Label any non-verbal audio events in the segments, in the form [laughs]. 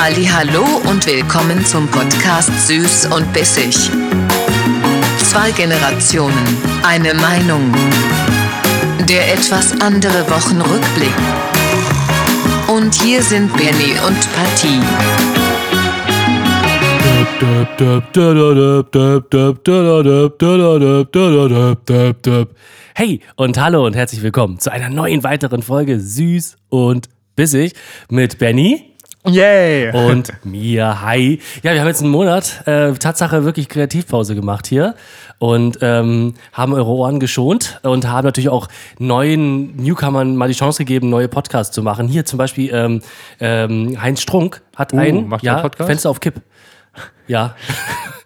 Hallo und willkommen zum Podcast Süß und Bissig. Zwei Generationen, eine Meinung. Der etwas andere Wochenrückblick. Und hier sind Benny und Patty. Hey und hallo und herzlich willkommen zu einer neuen weiteren Folge Süß und Bissig mit Benny. Yay! Und mir, hi. Ja, wir haben jetzt einen Monat, äh, Tatsache wirklich Kreativpause gemacht hier und ähm, haben eure Ohren geschont und haben natürlich auch neuen Newcomern mal die Chance gegeben, neue Podcasts zu machen. Hier zum Beispiel ähm, ähm, Heinz Strunk hat Uh, einen ja, Podcast? Fenster auf Kipp. Ja,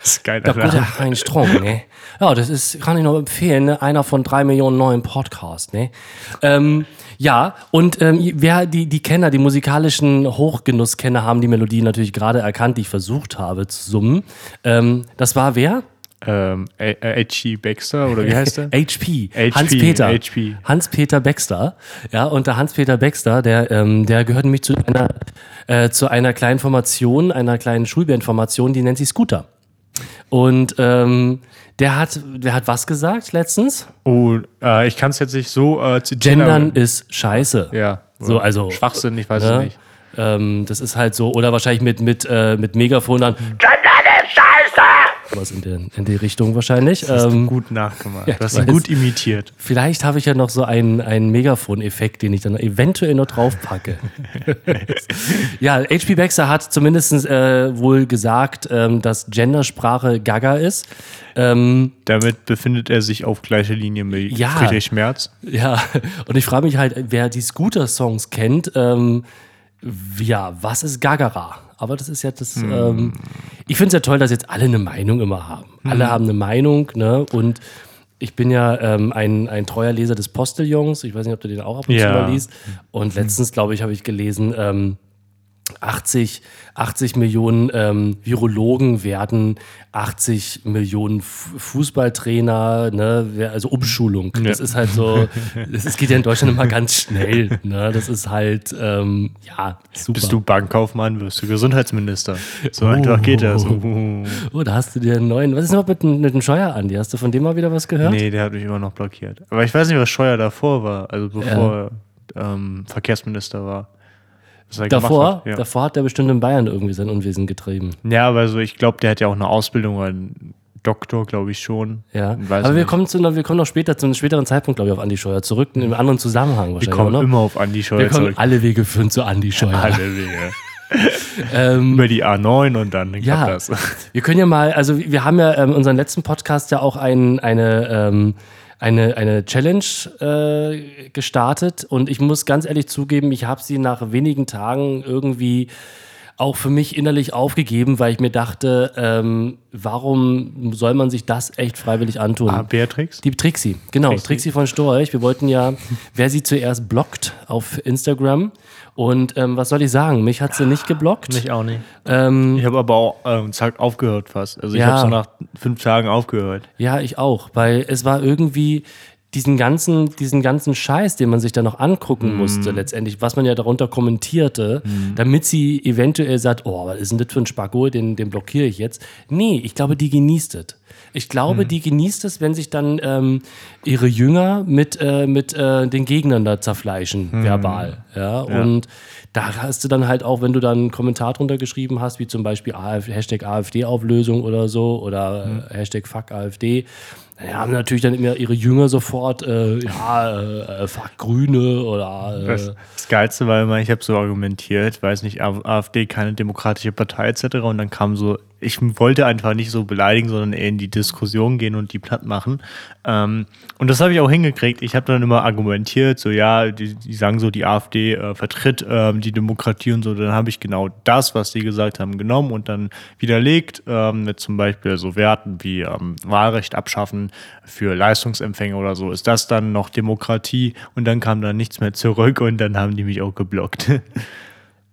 Das ist geil, der gute Heinz Strunk, ne? Ja, das ist, kann ich noch empfehlen, ne? einer von drei Millionen neuen Podcasts, ne? Ähm, ja, und ähm, wer die, die Kenner, die musikalischen Hochgenusskenner haben die Melodie natürlich gerade erkannt, die ich versucht habe zu summen. Ähm, das war wer? Ähm, H.G. Baxter, oder wie heißt? [laughs] HP. HP, Hans-Peter. HP. Hans-Peter Baxter. Ja, und der Hans-Peter Baxter, der, ähm, der gehört nämlich zu einer, äh, zu einer kleinen Formation, einer kleinen Schulbandformation, die nennt sich Scooter. Und ähm, der hat, der hat was gesagt letztens? Oh, äh, ich kann es jetzt nicht so äh, zitieren. Gendern ist scheiße. Ja. So, also. Schwachsinn, ich weiß ne? es nicht. Ähm, das ist halt so, oder wahrscheinlich mit, mit, äh, mit Megafon dann. Mhm. Was in, der, in die Richtung wahrscheinlich. Das hast du Ähm, gut nachgemacht. ja, du hast ihn gut imitiert. Vielleicht habe ich ja noch so einen, einen Megafon-Effekt, den ich dann eventuell noch draufpacke. [laughs] ja, HP Baxter hat zumindest äh, wohl gesagt, ähm, dass Gendersprache Gaga ist. Ähm, Damit befindet er sich auf gleicher Linie mit Ja. Friedrich Merz. ja, und ich frage mich halt, wer die Scooter-Songs kennt, ähm, ja, was ist Gagara? Aber das ist ja das. Ähm, ich finde es ja toll, dass jetzt alle eine Meinung immer haben. Alle haben eine Meinung, ne? Und ich bin ja ähm, ein, ein treuer Leser des Posteljungs. Ich weiß nicht, ob du den auch ab und zu Ja. mal liest. Und letztens, glaube ich, habe ich gelesen, ähm, 80, 80 Millionen ähm, Virologen werden 80 Millionen Fu- Fußballtrainer, ne, also Umschulung. Das ist halt so, ist, geht ja in Deutschland immer ganz schnell. Ne? Das ist halt, ähm, ja, super. Bist du Bankkaufmann, wirst du Gesundheitsminister. So einfach geht das. Uh. Oh, da hast du dir einen neuen. Was ist noch mit, dem- mit dem Scheuer, Andi? Hast du von dem mal wieder was gehört? Nee, der hat mich immer noch blockiert. Aber ich weiß nicht, was Scheuer davor war, also bevor er ähm, Verkehrsminister war. Davor, hat. Ja. davor hat er bestimmt in Bayern irgendwie sein Unwesen getrieben. Ja, aber so, ich glaube, der hat ja auch eine Ausbildung, ein Doktor, glaube ich schon. Ja. Weiß Aber wir nicht. kommen, zu, wir kommen noch später, zu einem späteren Zeitpunkt, glaube ich, auf Andi Scheuer zurück, in einem anderen Zusammenhang Wir wahrscheinlich. kommen oder? immer auf Andi Scheuer wir kommen, zurück. alle Wege führen zu Andi [laughs] Scheuer. Alle Wege. [laughs] Ähm, Über die A9 und dann klappt ja, das. wir können ja mal, also wir haben ja ähm, unseren letzten Podcast ja auch ein, eine, ähm, eine, eine Challenge äh, gestartet und ich muss ganz ehrlich zugeben, ich habe sie nach wenigen Tagen irgendwie auch für mich innerlich aufgegeben, weil ich mir dachte, ähm, warum soll man sich das echt freiwillig antun? Ah, Beatrix? Die Trixie, genau, Trixie. Trixie. von Storch. Wir wollten ja, wer sie zuerst blockt auf Instagram. Und ähm, was soll ich sagen? Mich hat sie nicht geblockt. Mich auch nicht. Ähm, Ich habe aber auch ähm, zack, aufgehört fast. Also ich Ja. habe so nach fünf Tagen aufgehört. Ja, ich auch, weil es war irgendwie diesen ganzen, diesen ganzen Scheiß, den man sich da noch angucken musste, letztendlich, was man ja darunter kommentierte, damit sie eventuell sagt, oh, was ist denn das für ein Spacko, den, den blockiere ich jetzt. Nee, ich glaube, die genießt es. Ich glaube, die genießt es, wenn sich dann ähm, ihre Jünger mit, äh, mit äh, den Gegnern da zerfleischen, verbal. Ja? Und da hast du dann halt auch, wenn du dann einen Kommentar drunter geschrieben hast, wie zum Beispiel AF, Hashtag AfD-Auflösung oder so oder äh, Hashtag Fuck AfD, dann haben natürlich dann immer ihre Jünger sofort, äh, ja, äh, äh, Fuck Grüne oder äh, Das, das Geilste war immer, ich habe so argumentiert, weiß nicht, AfD keine demokratische Partei etc. Und dann kam so, ich wollte einfach nicht so beleidigen, sondern eher in die Diskussion gehen und die platt machen. Ähm, und das habe ich auch hingekriegt. Ich habe dann immer argumentiert, so ja, die, die sagen so, die AfD äh, vertritt ähm, die Demokratie und so. Dann habe ich genau das, was die gesagt haben, genommen und dann widerlegt ähm, mit zum Beispiel so Werten wie ähm, Wahlrecht abschaffen für Leistungsempfänger oder so. Ist das dann noch Demokratie? Und dann kam da nichts mehr zurück und dann haben die mich auch geblockt. [laughs]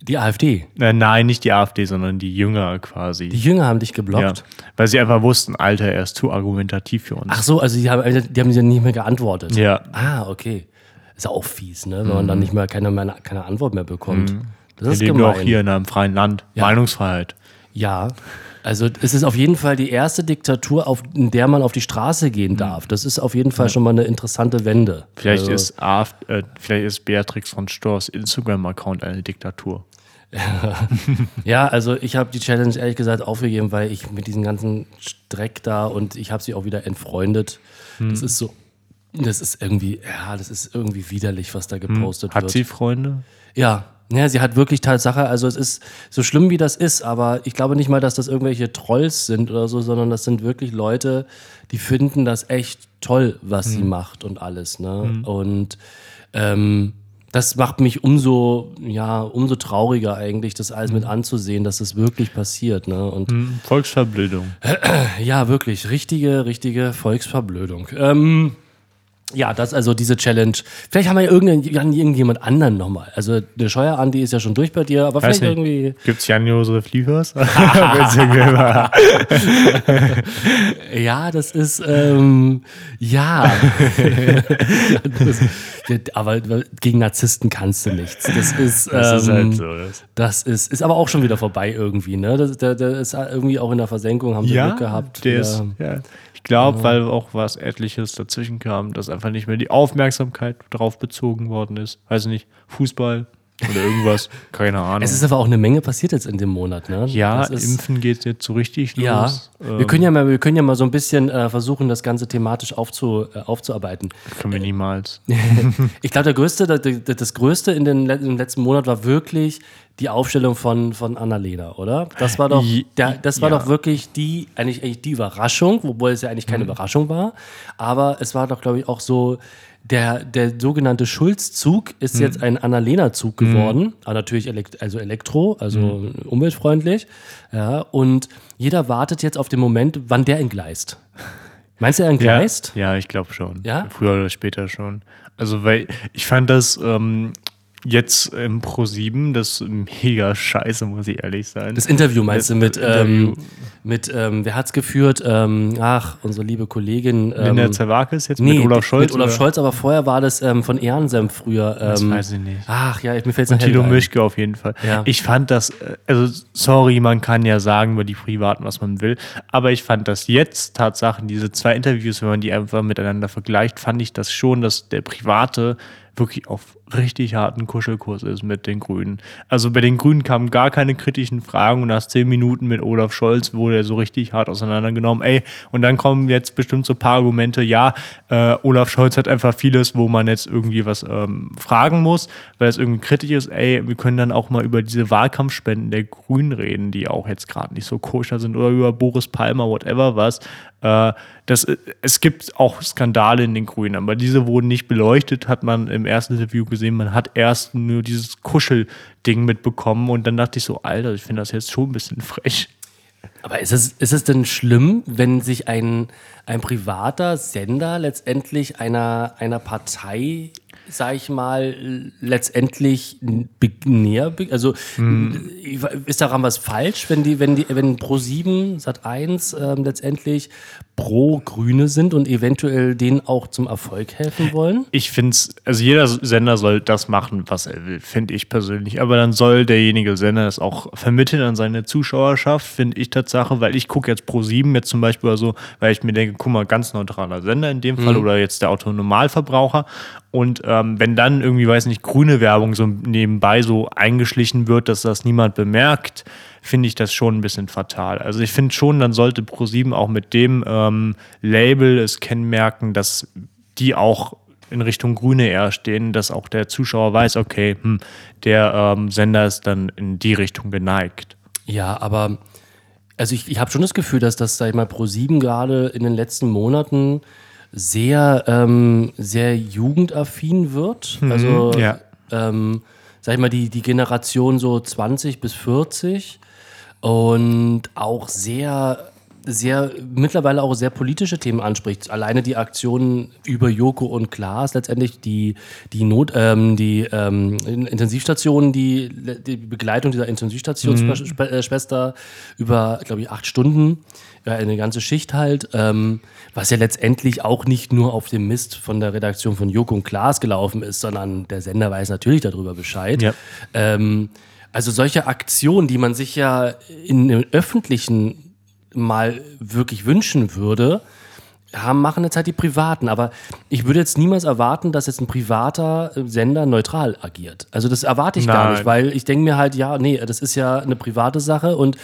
die AfD. Äh, Nein, nicht die AfD, sondern die Jünger quasi. Die Jünger haben dich ja, geblockt. weil sie einfach wussten, Alter, er ist zu argumentativ für uns. Ach so, also die haben, die haben dir nicht mehr geantwortet. Ja. Ah, okay. Ist ja auch fies, ne? Wenn man dann nicht mehr keine, mehr keine Antwort mehr bekommt. Das Wir ist leben gemein. ja auch hier in einem freien Land. Ja. Meinungsfreiheit. Ja. Also es ist auf jeden Fall die erste Diktatur, auf, in der man auf die Straße gehen darf. Das ist auf jeden Fall schon mal eine interessante Wende. Vielleicht, also, ist AF, äh, vielleicht ist Beatrix von Stors Instagram-Account eine Diktatur. [laughs] Ja, also ich habe die Challenge ehrlich gesagt aufgegeben, weil ich mit diesem ganzen Streck da und ich habe sie auch wieder entfreundet. Hm. Das ist so, das ist irgendwie, ja, das ist irgendwie widerlich, was da gepostet Hm. Hat wird. sie Freunde? Ja, ja, sie hat wirklich Tatsache, also es ist so schlimm wie das ist, aber ich glaube nicht mal, dass das irgendwelche Trolls sind oder so, sondern das sind wirklich Leute, die finden das echt toll, was sie macht und alles. Ne? Und ähm, das macht mich umso, ja, umso trauriger eigentlich, das alles mit anzusehen, dass das wirklich passiert. Ne? Und Hm, Volksverblödung. [clears throat] ja, wirklich, richtige, richtige Volksverblödung. Ähm, ja, das also diese Challenge. Vielleicht haben wir ja irgendeinen, irgendjemand anderen nochmal. Also der Scheuer Andi ist ja schon durch bei dir, aber Weiß vielleicht nicht. irgendwie. Gibt es Jan-Josef Liefers? [laughs] [laughs] Ja, das ist ähm, ja. [laughs] das, aber gegen Narzissten kannst du nichts. Das ist, [laughs] Das ist ähm, halt so. Das. Ist, ist aber auch schon wieder vorbei irgendwie, ne? Das, der, der ist irgendwie auch in der Versenkung, haben sie Ja, Glück gehabt. der ist, ja. Ich glaube, weil auch was etliches dazwischen kam, dass einfach nicht mehr die Aufmerksamkeit darauf bezogen worden ist. Weiß nicht, Fußball oder irgendwas, keine Ahnung. Es ist aber auch eine Menge passiert jetzt in dem Monat, ne? ja, das ist, Impfen geht jetzt so richtig Ja, los. wir können ja mal, wir können ja mal so ein bisschen äh, versuchen, das Ganze thematisch aufzu, äh, aufzuarbeiten. Können wir niemals. [laughs] Ich glaube, der größte, das, das größte in den, im letzten Monat war wirklich die Aufstellung von, von Annalena, oder? Das war doch, der, das war ja. doch wirklich die, eigentlich, eigentlich die Überraschung, wobei es ja eigentlich Mhm. keine Überraschung war. Aber es war doch, glaube ich, auch so, der, der sogenannte Schulz-Zug ist Mhm. jetzt ein Annalena-Zug geworden. Aber natürlich elekt also Elektro, also Mhm. umweltfreundlich. Ja, und jeder wartet jetzt auf den Moment, wann der entgleist. Meinst du, er Ja, entgleist? ja, ich glaube schon. Ja? Früher oder später schon. Also, weil ich fand das ähm, jetzt im Pro 7 das mega scheiße, muss ich ehrlich sein. Das Interview meinst Das du mit, ähm, mit ähm, wer hat's geführt? Ähm, ach, unsere liebe Kollegin. Ähm, Linda Zerwakis jetzt nee, mit Olaf Scholz? Mit Olaf oder? Scholz, aber vorher war das ähm, von Ehrensenf früher. Ähm, Das weiß ich nicht. Ach ja, mir fällt's Und nachher Tilo ein. Mischke auf jeden Fall. Ja. Ich fand das, äh, also sorry, man kann ja sagen über die Privaten, was man will, aber ich fand das jetzt Tatsachen, diese zwei Interviews, wenn man die einfach miteinander vergleicht, fand ich das schon, dass der Private wirklich auf richtig harten Kuschelkurs ist mit den Grünen. Also bei den Grünen kamen gar keine kritischen Fragen und nach zehn Minuten mit Olaf Scholz wurde er so richtig hart auseinandergenommen. Ey, und dann kommen jetzt bestimmt so ein paar Argumente, ja, äh, Olaf Scholz hat einfach vieles, wo man jetzt irgendwie was ähm, fragen muss, weil es irgendwie kritisch ist. Ey, wir können dann auch mal über diese Wahlkampfspenden der Grünen reden, die auch jetzt gerade nicht so koscher sind oder über Boris Palmer, whatever was. Äh, das, äh, es gibt auch Skandale in den Grünen, aber diese wurden nicht beleuchtet, hat man im ersten Interview gesehen. Man hat erst nur dieses Kuschelding mitbekommen und dann dachte ich so, Alter, ich finde das jetzt schon ein bisschen frech. Aber ist es, ist es denn schlimm, wenn sich ein, ein privater Sender letztendlich einer, einer Partei, sag ich mal, letztendlich näher, also Hm. ist daran was falsch, wenn die, wenn die, wenn Pro7, Sat1 ähm, letztendlich pro Grüne sind und eventuell denen auch zum Erfolg helfen wollen? Ich finde es, also jeder Sender soll das machen, was er will, finde ich persönlich. Aber dann soll derjenige Sender das auch vermitteln an seine Zuschauerschaft, finde ich Tatsache, weil ich gucke jetzt pro 7 jetzt zum Beispiel so, weil ich mir denke, guck mal, ganz neutraler Sender in dem Fall oder jetzt der Autonormalverbraucher. Und ähm, wenn dann irgendwie, weiß nicht, grüne Werbung so nebenbei so eingeschlichen wird, dass das niemand bemerkt, finde ich das schon ein bisschen fatal. Also ich finde schon, dann sollte Pro7 auch mit dem ähm, Label es kennmerken, dass die auch in Richtung Grüne eher stehen, dass auch der Zuschauer weiß, okay, hm, der ähm, Sender ist dann in die Richtung geneigt. Ja, aber also ich, ich habe schon das Gefühl, dass das, sag ich mal, Pro7 gerade in den letzten Monaten sehr, ähm, sehr jugendaffin wird. Also, ja. ähm, sag ich mal, die, die Generation so 20 bis 40 und auch sehr, sehr, mittlerweile auch sehr politische Themen anspricht. Alleine die Aktionen über Joko und Klaas, letztendlich die, die Not, ähm, die ähm, Intensivstationen, die, die Begleitung dieser Intensivstationsschwester über, glaube ich, acht Stunden, ja, eine ganze Schicht halt, ähm, was ja letztendlich auch nicht nur auf dem Mist von der Redaktion von Joko und Klaas gelaufen ist, sondern der Sender weiß natürlich darüber Bescheid. Ja. Ähm, Also solche Aktionen, die man sich ja in dem Öffentlichen mal wirklich wünschen würde, haben, machen jetzt halt die Privaten. Aber ich würde jetzt niemals erwarten, dass jetzt ein privater Sender neutral agiert. Also das erwarte ich gar Nein. nicht, weil ich denke mir halt, ja, nee, das ist ja eine private Sache und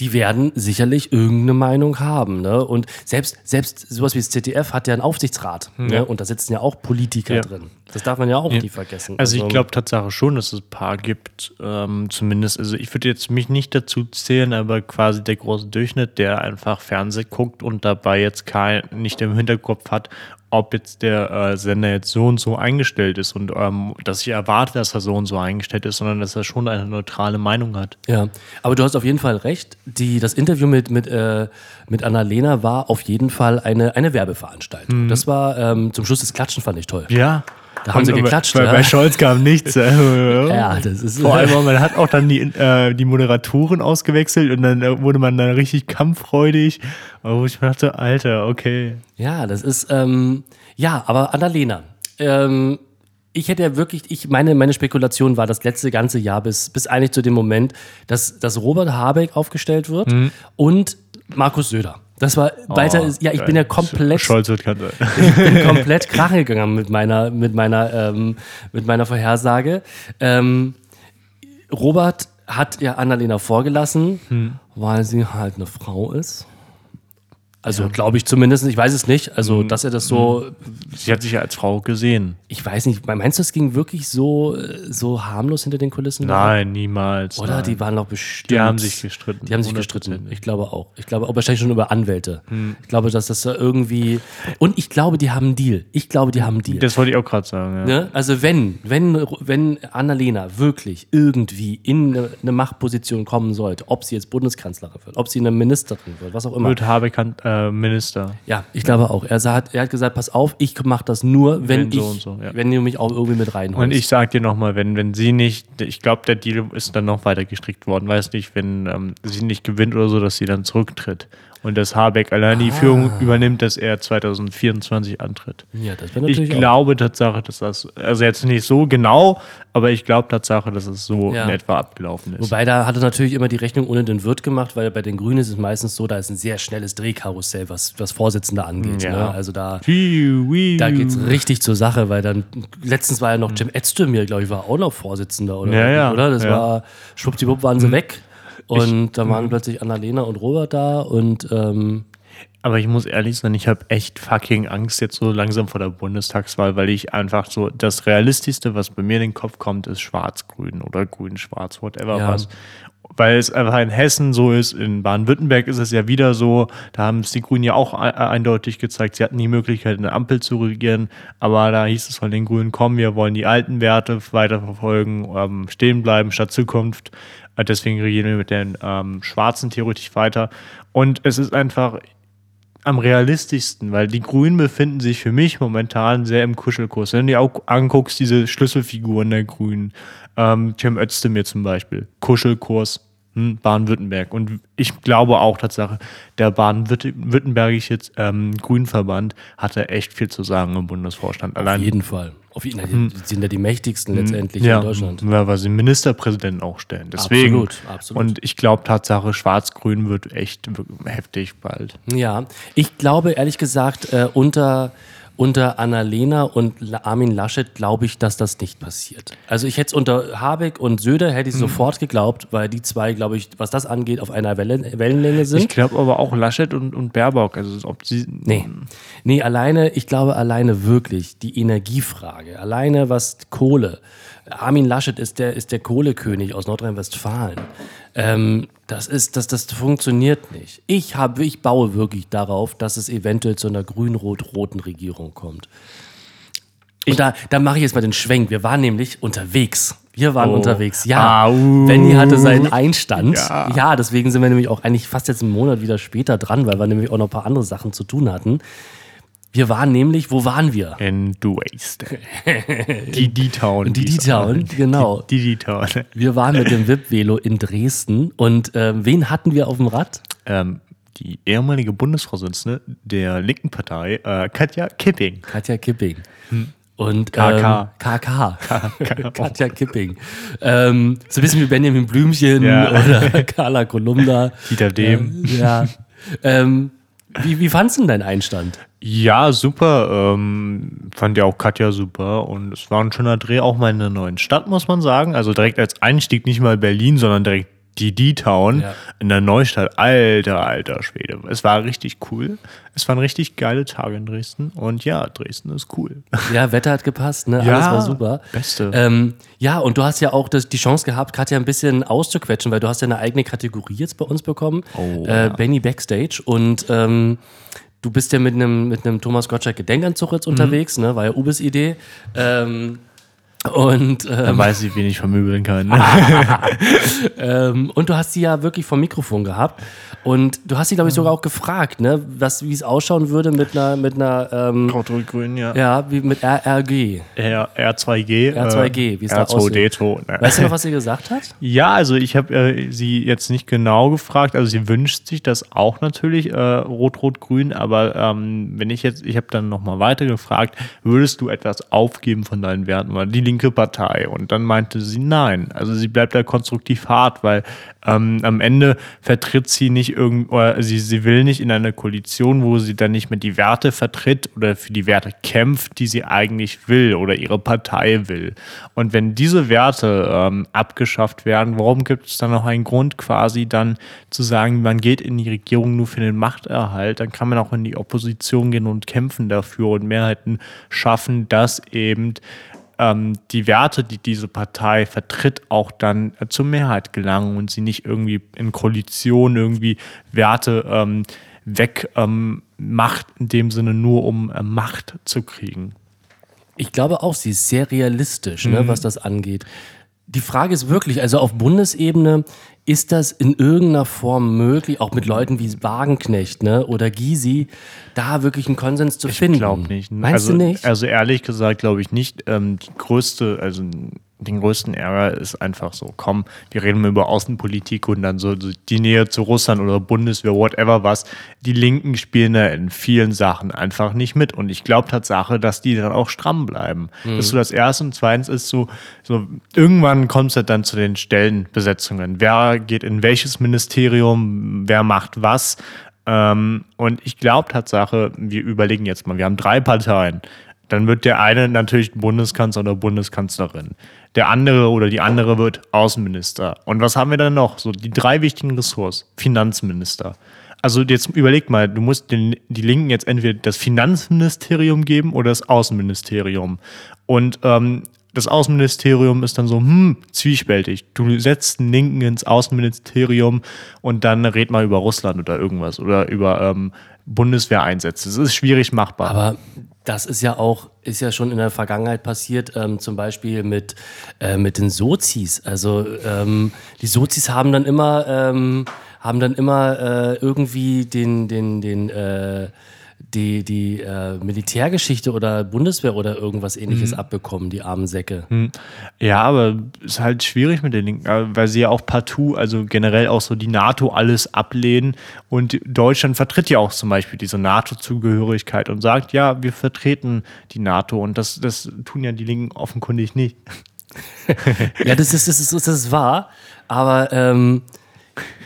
die werden sicherlich irgendeine Meinung haben. Ne? Und selbst, selbst sowas wie das ZDF hat ja einen Aufsichtsrat. Ne? Und da sitzen ja auch Politiker Ja. drin. Das darf man ja auch nie vergessen. Also ich glaube Tatsache schon, dass es ein paar gibt, ähm, zumindest, also ich würde jetzt mich nicht dazu zählen, aber quasi der große Durchschnitt, der einfach Fernsehen guckt und dabei jetzt kein, nicht im Hinterkopf hat, ob jetzt der äh, Sender jetzt so und so eingestellt ist und ähm, dass ich erwarte, dass er so und so eingestellt ist, sondern dass er schon eine neutrale Meinung hat. Ja, aber du hast auf jeden Fall recht. Die, das Interview mit, mit, äh, mit Annalena war auf jeden Fall eine, eine Werbeveranstaltung. Das war ähm, zum Schluss das Klatschen fand ich toll. Ja. Da haben sie geklatscht, Bei, ja. bei Scholz kam nichts. Ja, [laughs] das ist Vor allem, man hat auch dann die, äh, die Moderatoren ausgewechselt und dann äh, wurde man dann richtig kampffreudig. Wo ich mir dachte, Alter, okay. Ja, das ist, ähm, ja, aber Annalena, ähm, ich hätte ja wirklich, ich, meine, meine Spekulation war das letzte ganze Jahr bis, bis eigentlich zu dem Moment, dass, dass Robert Habeck aufgestellt wird und Markus Söder. Das war weiter, Oh, ja, ich geil. bin ja komplett, Scholz wird Kanzler. [laughs] ich bin komplett krachen gegangen mit meiner, mit meiner, ähm, mit meiner Vorhersage. Ähm, Robert hat ja Annalena vorgelassen, weil sie halt eine Frau ist. Also glaube ich zumindest, ich weiß es nicht. Also, dass er das so, Sie hat sich ja als Frau gesehen. ich weiß nicht, meinst du, es ging wirklich so, so harmlos hinter den Kulissen? Nein, niemals. Oder? nein. Die waren doch bestimmt. Die haben sich gestritten. Die haben sich 100%. gestritten. Ich glaube auch. Ich glaube auch wahrscheinlich schon über Anwälte. Hm. Ich glaube, dass das da irgendwie. Und ich glaube, die haben einen Deal. Ich glaube, die haben einen Deal. Das wollte ich auch gerade sagen. Ja. Ne? Also wenn, wenn, wenn Annalena wirklich irgendwie in eine, eine Machtposition kommen sollte, ob sie jetzt Bundeskanzlerin wird, ob sie eine Ministerin wird, was auch immer. Wird Habeck äh, Minister. Ja, ich glaube auch. Er, hat, er hat gesagt, pass auf, ich mache das nur, wenn, Wenn so ich, und so, ja. wenn du mich auch irgendwie mit reinholst. Und ich sag dir nochmal, wenn, wenn sie nicht, ich glaube, der Deal ist dann noch weiter gestrickt worden, weiß nicht, wenn ähm, sie nicht gewinnt oder so, dass sie dann zurücktritt. Und dass Habeck allein die Führung übernimmt, dass er 2024 antritt. ja, das wäre Ich natürlich auch. glaube Tatsache, dass das, also jetzt nicht so genau, aber ich glaube Tatsache, dass es so Ja. in etwa abgelaufen ist. Wobei da hat er natürlich immer die Rechnung ohne den Wirt gemacht, weil bei den Grünen ist es meistens so, da ist ein sehr schnelles Drehkarussell, was, was Vorsitzende angeht. Ja. Ne? Also da, da geht es richtig zur Sache, weil dann letztens war ja noch Jim Özdemir, glaube ich, war auch noch Vorsitzender, oder? Ja, ja, oder? Das war, schwuppdiwupp waren sie weg. Und da waren plötzlich Annalena und Robert da und ähm, Aber ich muss ehrlich sein, ich habe echt fucking Angst jetzt so langsam vor der Bundestagswahl, weil ich einfach so, das Realistischste, was bei mir in den Kopf kommt, ist schwarz-grün oder grün-schwarz, whatever Ja. was. Weil es einfach in Hessen so ist, in Baden-Württemberg ist es ja wieder so, da haben es die Grünen ja auch e- eindeutig gezeigt, sie hatten die Möglichkeit, eine Ampel zu regieren, aber da hieß es von den Grünen, komm, wir wollen die alten Werte weiterverfolgen, ähm, stehen bleiben statt Zukunft. Äh, Deswegen regieren wir mit den ähm, Schwarzen theoretisch weiter. Und es ist einfach, am realistischsten, weil die Grünen befinden sich für mich momentan sehr im Kuschelkurs. Wenn du dir auch anguckst, diese Schlüsselfiguren der Grünen, ähm, Cem Özdemir zum Beispiel, Kuschelkurs, hm, Baden-Württemberg. Und ich glaube auch Tatsache, der baden-württembergische ähm, Grünverband hatte echt viel zu sagen im Bundesvorstand. auf Allein jeden Fall. Auf jeden Fall. Die sind ja die mächtigsten letztendlich ja, in Deutschland. Ja, weil sie den Ministerpräsidenten auch stellen. Deswegen. Absolut, absolut. Und ich glaube Tatsache, Schwarz-Grün wird echt heftig bald. Ja, ich glaube ehrlich gesagt, äh, unter, unter Annalena und Armin Laschet glaube ich, dass das nicht passiert. Also ich hätte es unter Habeck und Söder hätte ich sofort geglaubt, weil die zwei, glaube ich, was das angeht, auf einer Wellen, Wellenlänge sind. Ich glaube aber auch Laschet und, und Baerbock, also ob sie. Nee. Nee, alleine, ich glaube alleine wirklich die Energiefrage, alleine was Kohle. Armin Laschet ist der, ist der Kohlekönig aus Nordrhein-Westfalen. Ähm, das ist, das, das funktioniert nicht. Ich habe, ich baue wirklich darauf, dass es eventuell zu einer grün-rot-roten Regierung kommt. Und da, da mache ich jetzt mal den Schwenk. Wir waren nämlich unterwegs. Wir waren Oh. unterwegs. Ja, Au. Benny hatte seinen Einstand. Ja. ja, deswegen sind wir nämlich auch eigentlich fast jetzt einen Monat wieder später dran, weil wir nämlich auch noch ein paar andere Sachen zu tun hatten. Wir waren nämlich, wo waren wir? And waste. die D-Town. Die D-Town, genau. Die D-Town. Wir waren mit dem VIP-Velo in Dresden und ähm, wen hatten wir auf dem Rad? Ähm, die ehemalige Bundesvorsitzende der linken Partei, äh, Katja Kipping. Katja Kipping. Und KK. Ähm, KK. [laughs] Katja Kipping. Ähm, so ein bisschen wie Benjamin Blümchen Ja. oder [laughs] Carla Kolumna. Dieter Dehm. Ähm, ja. ähm, wie, wie fandst du denn deinen Einstand? Ja, super. Ähm, fand ja auch Katja super. Und es war ein schöner Dreh auch mal in einer neuen Stadt, muss man sagen. Also direkt als Einstieg nicht mal Berlin, sondern direkt die D-Town Ja. in der Neustadt. Alter, alter Schwede. Es war richtig cool. Es waren richtig geile Tage in Dresden. Und ja, Dresden ist cool. Ja, Wetter hat gepasst, ne? Ja, Alles war super. Beste. Ähm, ja, und du hast ja auch das, die Chance gehabt, Katja ein bisschen auszuquetschen, weil du hast ja eine eigene Kategorie jetzt bei uns bekommen. Oh, äh, ja. Benny Backstage. Und ähm, du bist ja mit einem mit einem Thomas Gottschalk Gedenkanzug Mhm. jetzt unterwegs, ne? War ja Ubes Idee. Ähm, und Dann ähm, weiß ich, wen ich vermöbeln kann. [laughs] Ähm, und du hast sie ja wirklich vom Mikrofon gehabt. Und du hast sie, glaube ich, sogar auch gefragt, ne, was, wie es ausschauen würde mit einer, mit einer, ähm, Grün, ja. ja, wie mit RRG. R, R2G. R2G, wie es da R2D2. Ne? Weißt du noch, was sie gesagt hat? [laughs] Ja, also ich habe äh, sie jetzt nicht genau gefragt. Also sie wünscht sich das auch natürlich, äh, Rot-Rot-Grün. Aber ähm, wenn ich jetzt, ich habe dann nochmal weiter gefragt, würdest du etwas aufgeben von deinen Werten? Weil die linke Partei. Und dann meinte sie nein. Also sie bleibt da konstruktiv hart, weil ähm, am Ende vertritt sie nicht irgend, oder sie, sie will nicht in einer Koalition, wo sie dann nicht mehr die Werte vertritt oder für die Werte kämpft, die sie eigentlich will oder ihre Partei will. Und wenn diese Werte ähm, abgeschafft werden, warum gibt es dann noch einen Grund quasi dann zu sagen, man geht in die Regierung nur für den Machterhalt, dann kann man auch in die Opposition gehen und kämpfen dafür und Mehrheiten schaffen, dass eben ähm, die Werte, die diese Partei vertritt, auch dann äh, zur Mehrheit gelangen und sie nicht irgendwie in Koalition irgendwie Werte ähm, weg ähm, macht, in dem Sinne nur um äh, Macht zu kriegen. Ich glaube auch, sie ist sehr realistisch, ne, was das angeht. Die Frage ist wirklich, also auf Bundesebene, ist das in irgendeiner Form möglich, auch mit Leuten wie Wagenknecht ne, oder Gysi, da wirklich einen Konsens zu finden? Ich glaube nicht. Meinst also, du nicht? Also ehrlich gesagt glaube ich nicht. Ähm, die größte, also den größten Ärger ist einfach so, komm, wir reden mal über Außenpolitik und dann so, so die Nähe zu Russland oder Bundeswehr, whatever was. Die Linken spielen da in vielen Sachen einfach nicht mit. Und ich glaube Tatsache, dass die dann auch stramm bleiben. Mhm. Das ist so das Erste. Und zweitens ist so, so irgendwann kommt es halt dann zu den Stellenbesetzungen. Wer geht in welches Ministerium, wer macht was. Ähm, und ich glaube Tatsache, wir überlegen jetzt mal, wir haben drei Parteien. Dann wird der eine natürlich Bundeskanzler oder Bundeskanzlerin. Der andere oder die andere wird Außenminister. Und was haben wir dann noch? So die drei wichtigen Ressorts. Finanzminister. Also jetzt überleg mal, du musst den, die Linken jetzt entweder das Finanzministerium geben oder das Außenministerium. Und ähm, das Außenministerium ist dann so, hm, zwiespältig. Du setzt einen Linken ins Außenministerium und dann red mal über Russland oder irgendwas oder über ähm, Bundeswehreinsätze. Das ist schwierig machbar. Aber das ist ja auch, ist ja schon in der Vergangenheit passiert, ähm, zum Beispiel mit, äh, mit den Sozis. Also ähm, die Sozis haben dann immer, ähm, haben dann immer äh, irgendwie den, den, den, äh, die, die äh, Militärgeschichte oder Bundeswehr oder irgendwas ähnliches Mhm. abbekommen, die armen Säcke. Ja, aber ist halt schwierig mit den Linken, äh, weil sie ja auch partout, also generell auch so die NATO alles ablehnen. Und Deutschland vertritt ja auch zum Beispiel diese NATO-Zugehörigkeit und sagt, ja, wir vertreten die NATO. Und das, das tun ja die Linken offenkundig nicht. [laughs] Ja, das ist, das ist, das ist wahr. Aber ähm,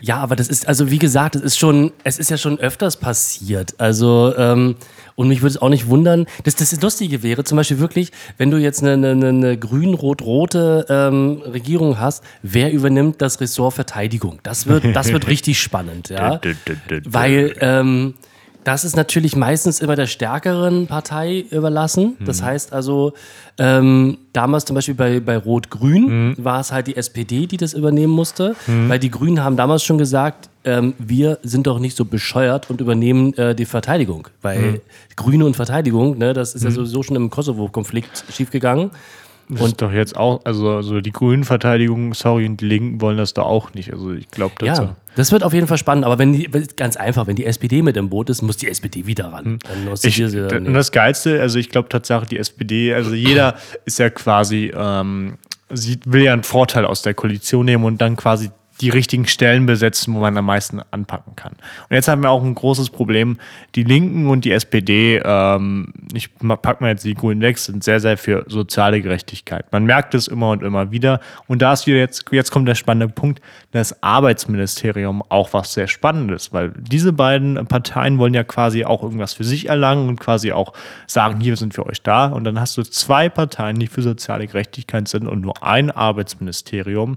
ja, aber das ist, also wie gesagt, es ist schon, es ist ja schon öfters passiert. Also, ähm, und mich würde es auch nicht wundern, dass das Lustige wäre, zum Beispiel wirklich, wenn du jetzt eine, eine, eine grün-rot-rote ähm, Regierung hast, wer übernimmt das Ressort Verteidigung? Das wird, das wird [laughs] richtig spannend, ja. Weil ähm, das ist natürlich meistens immer der stärkeren Partei überlassen. Das heißt also, ähm, damals zum Beispiel bei, bei Rot-Grün war es halt die SPD, die das übernehmen musste, weil die Grünen haben damals schon gesagt, ähm, wir sind doch nicht so bescheuert und übernehmen äh, die Verteidigung. Weil Grüne und Verteidigung, ne, das ist ja sowieso schon im Kosovo-Konflikt schiefgegangen. Das ist doch jetzt auch, also, also die grünen Verteidigung, sorry, und die Linken wollen das da auch nicht. Also ich glaube, das Ja, das wird auf jeden Fall spannend. Aber wenn die, ganz einfach, wenn die SPD mit im Boot ist, muss die SPD wieder ran. Dann muss Ich, sie und das Geilste, also ich glaube tatsächlich, die SPD, also jeder ist ja quasi, ähm, sieht, will ja einen Vorteil aus der Koalition nehmen und dann quasi die richtigen Stellen besetzen, wo man am meisten anpacken kann. Und jetzt haben wir auch ein großes Problem. Die Linken und die SPD, ähm, ich packe mal jetzt die Grünen weg, sind sehr, sehr für soziale Gerechtigkeit. Man merkt es immer und immer wieder. Und da ist wieder jetzt, jetzt kommt der spannende Punkt, das Arbeitsministerium auch was sehr Spannendes, weil diese beiden Parteien wollen ja quasi auch irgendwas für sich erlangen und quasi auch sagen, hier sind wir euch da. Und dann hast du zwei Parteien, die für soziale Gerechtigkeit sind und nur ein Arbeitsministerium.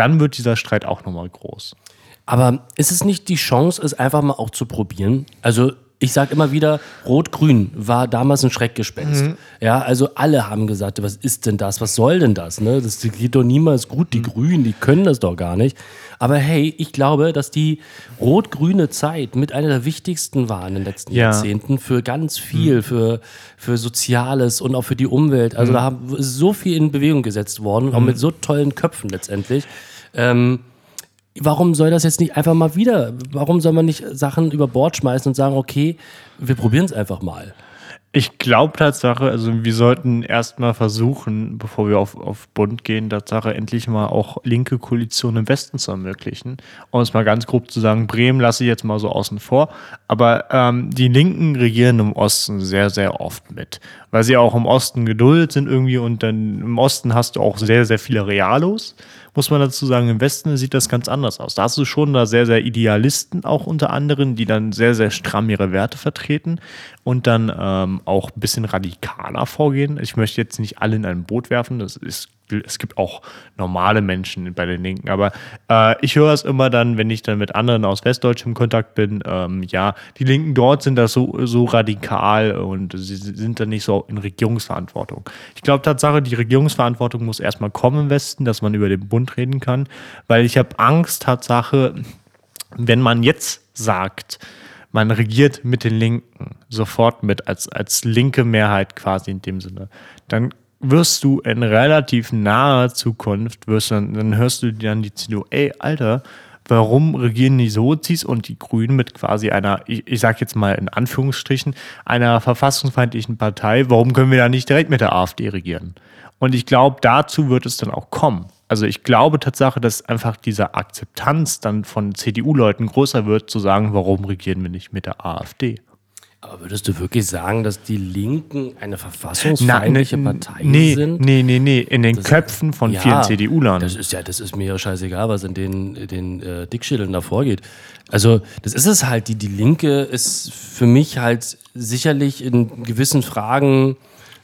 Dann wird dieser Streit auch nochmal groß. Aber ist es nicht die Chance, es einfach mal auch zu probieren? Also ich sage immer wieder, Rot-Grün war damals ein Schreckgespenst. Mhm. Ja, also alle haben gesagt, was ist denn das? Was soll denn das? Ne? Das geht doch niemals gut. Die mhm. Grünen, die können das doch gar nicht. Aber hey, ich glaube, dass die rot-grüne Zeit mit einer der wichtigsten war in den letzten ja. Jahrzehnten für ganz viel, mhm. für, für Soziales und auch für die Umwelt. Also mhm. da haben, ist so viel in Bewegung gesetzt worden, auch mhm. mit so tollen Köpfen letztendlich. Ähm, warum soll das jetzt nicht einfach mal wieder? Warum soll man nicht Sachen über Bord schmeißen und sagen, okay, wir probieren es einfach mal? Ich glaube Tatsache, also wir sollten erstmal versuchen, bevor wir auf, auf Bund gehen, Tatsache endlich mal auch linke Koalitionen im Westen zu ermöglichen. Um es mal ganz grob zu sagen, Bremen lasse ich jetzt mal so außen vor, aber ähm, die Linken regieren im Osten sehr, sehr oft mit, weil sie auch im Osten geduldet sind irgendwie und dann im Osten hast du auch sehr, sehr viele Realos muss man dazu sagen, im Westen sieht das ganz anders aus. Da hast du schon da sehr, sehr Idealisten auch unter anderem, die dann sehr, sehr stramm ihre Werte vertreten und dann ähm, auch ein bisschen radikaler vorgehen. Ich möchte jetzt nicht alle in ein Boot werfen, das ist es gibt auch normale Menschen bei den Linken, aber äh, ich höre es immer dann, wenn ich dann mit anderen aus Westdeutsch im Kontakt bin, ähm, ja, die Linken dort sind das so, so radikal und sie sind dann nicht so in Regierungsverantwortung. Ich glaube Tatsache, die Regierungsverantwortung muss erstmal kommen im Westen, dass man über den Bund reden kann, weil ich habe Angst, Tatsache, wenn man jetzt sagt, man regiert mit den Linken sofort mit, als, als linke Mehrheit quasi in dem Sinne, dann wirst du in relativ naher Zukunft, wirst dann, dann hörst du dann die CDU, ey, Alter, warum regieren die Sozis und die Grünen mit quasi einer, ich, ich sag jetzt mal in Anführungsstrichen, einer verfassungsfeindlichen Partei, warum können wir da nicht direkt mit der AfD regieren? Und ich glaube, dazu wird es dann auch kommen. Also ich glaube Tatsache, dass einfach diese Akzeptanz dann von CDU-Leuten größer wird, zu sagen, warum regieren wir nicht mit der AfD? Aber würdest du wirklich sagen, dass die Linken eine verfassungsfeindliche Na, Partei nee, sind? Nee, nee, nee. In den das Köpfen von ja, vielen CDU-Lern. Das ist ja, das ist mir scheißegal, was in den, den äh, Dickschädeln da vorgeht. Also, das ist es halt. Die, die Linke ist für mich halt sicherlich in gewissen Fragen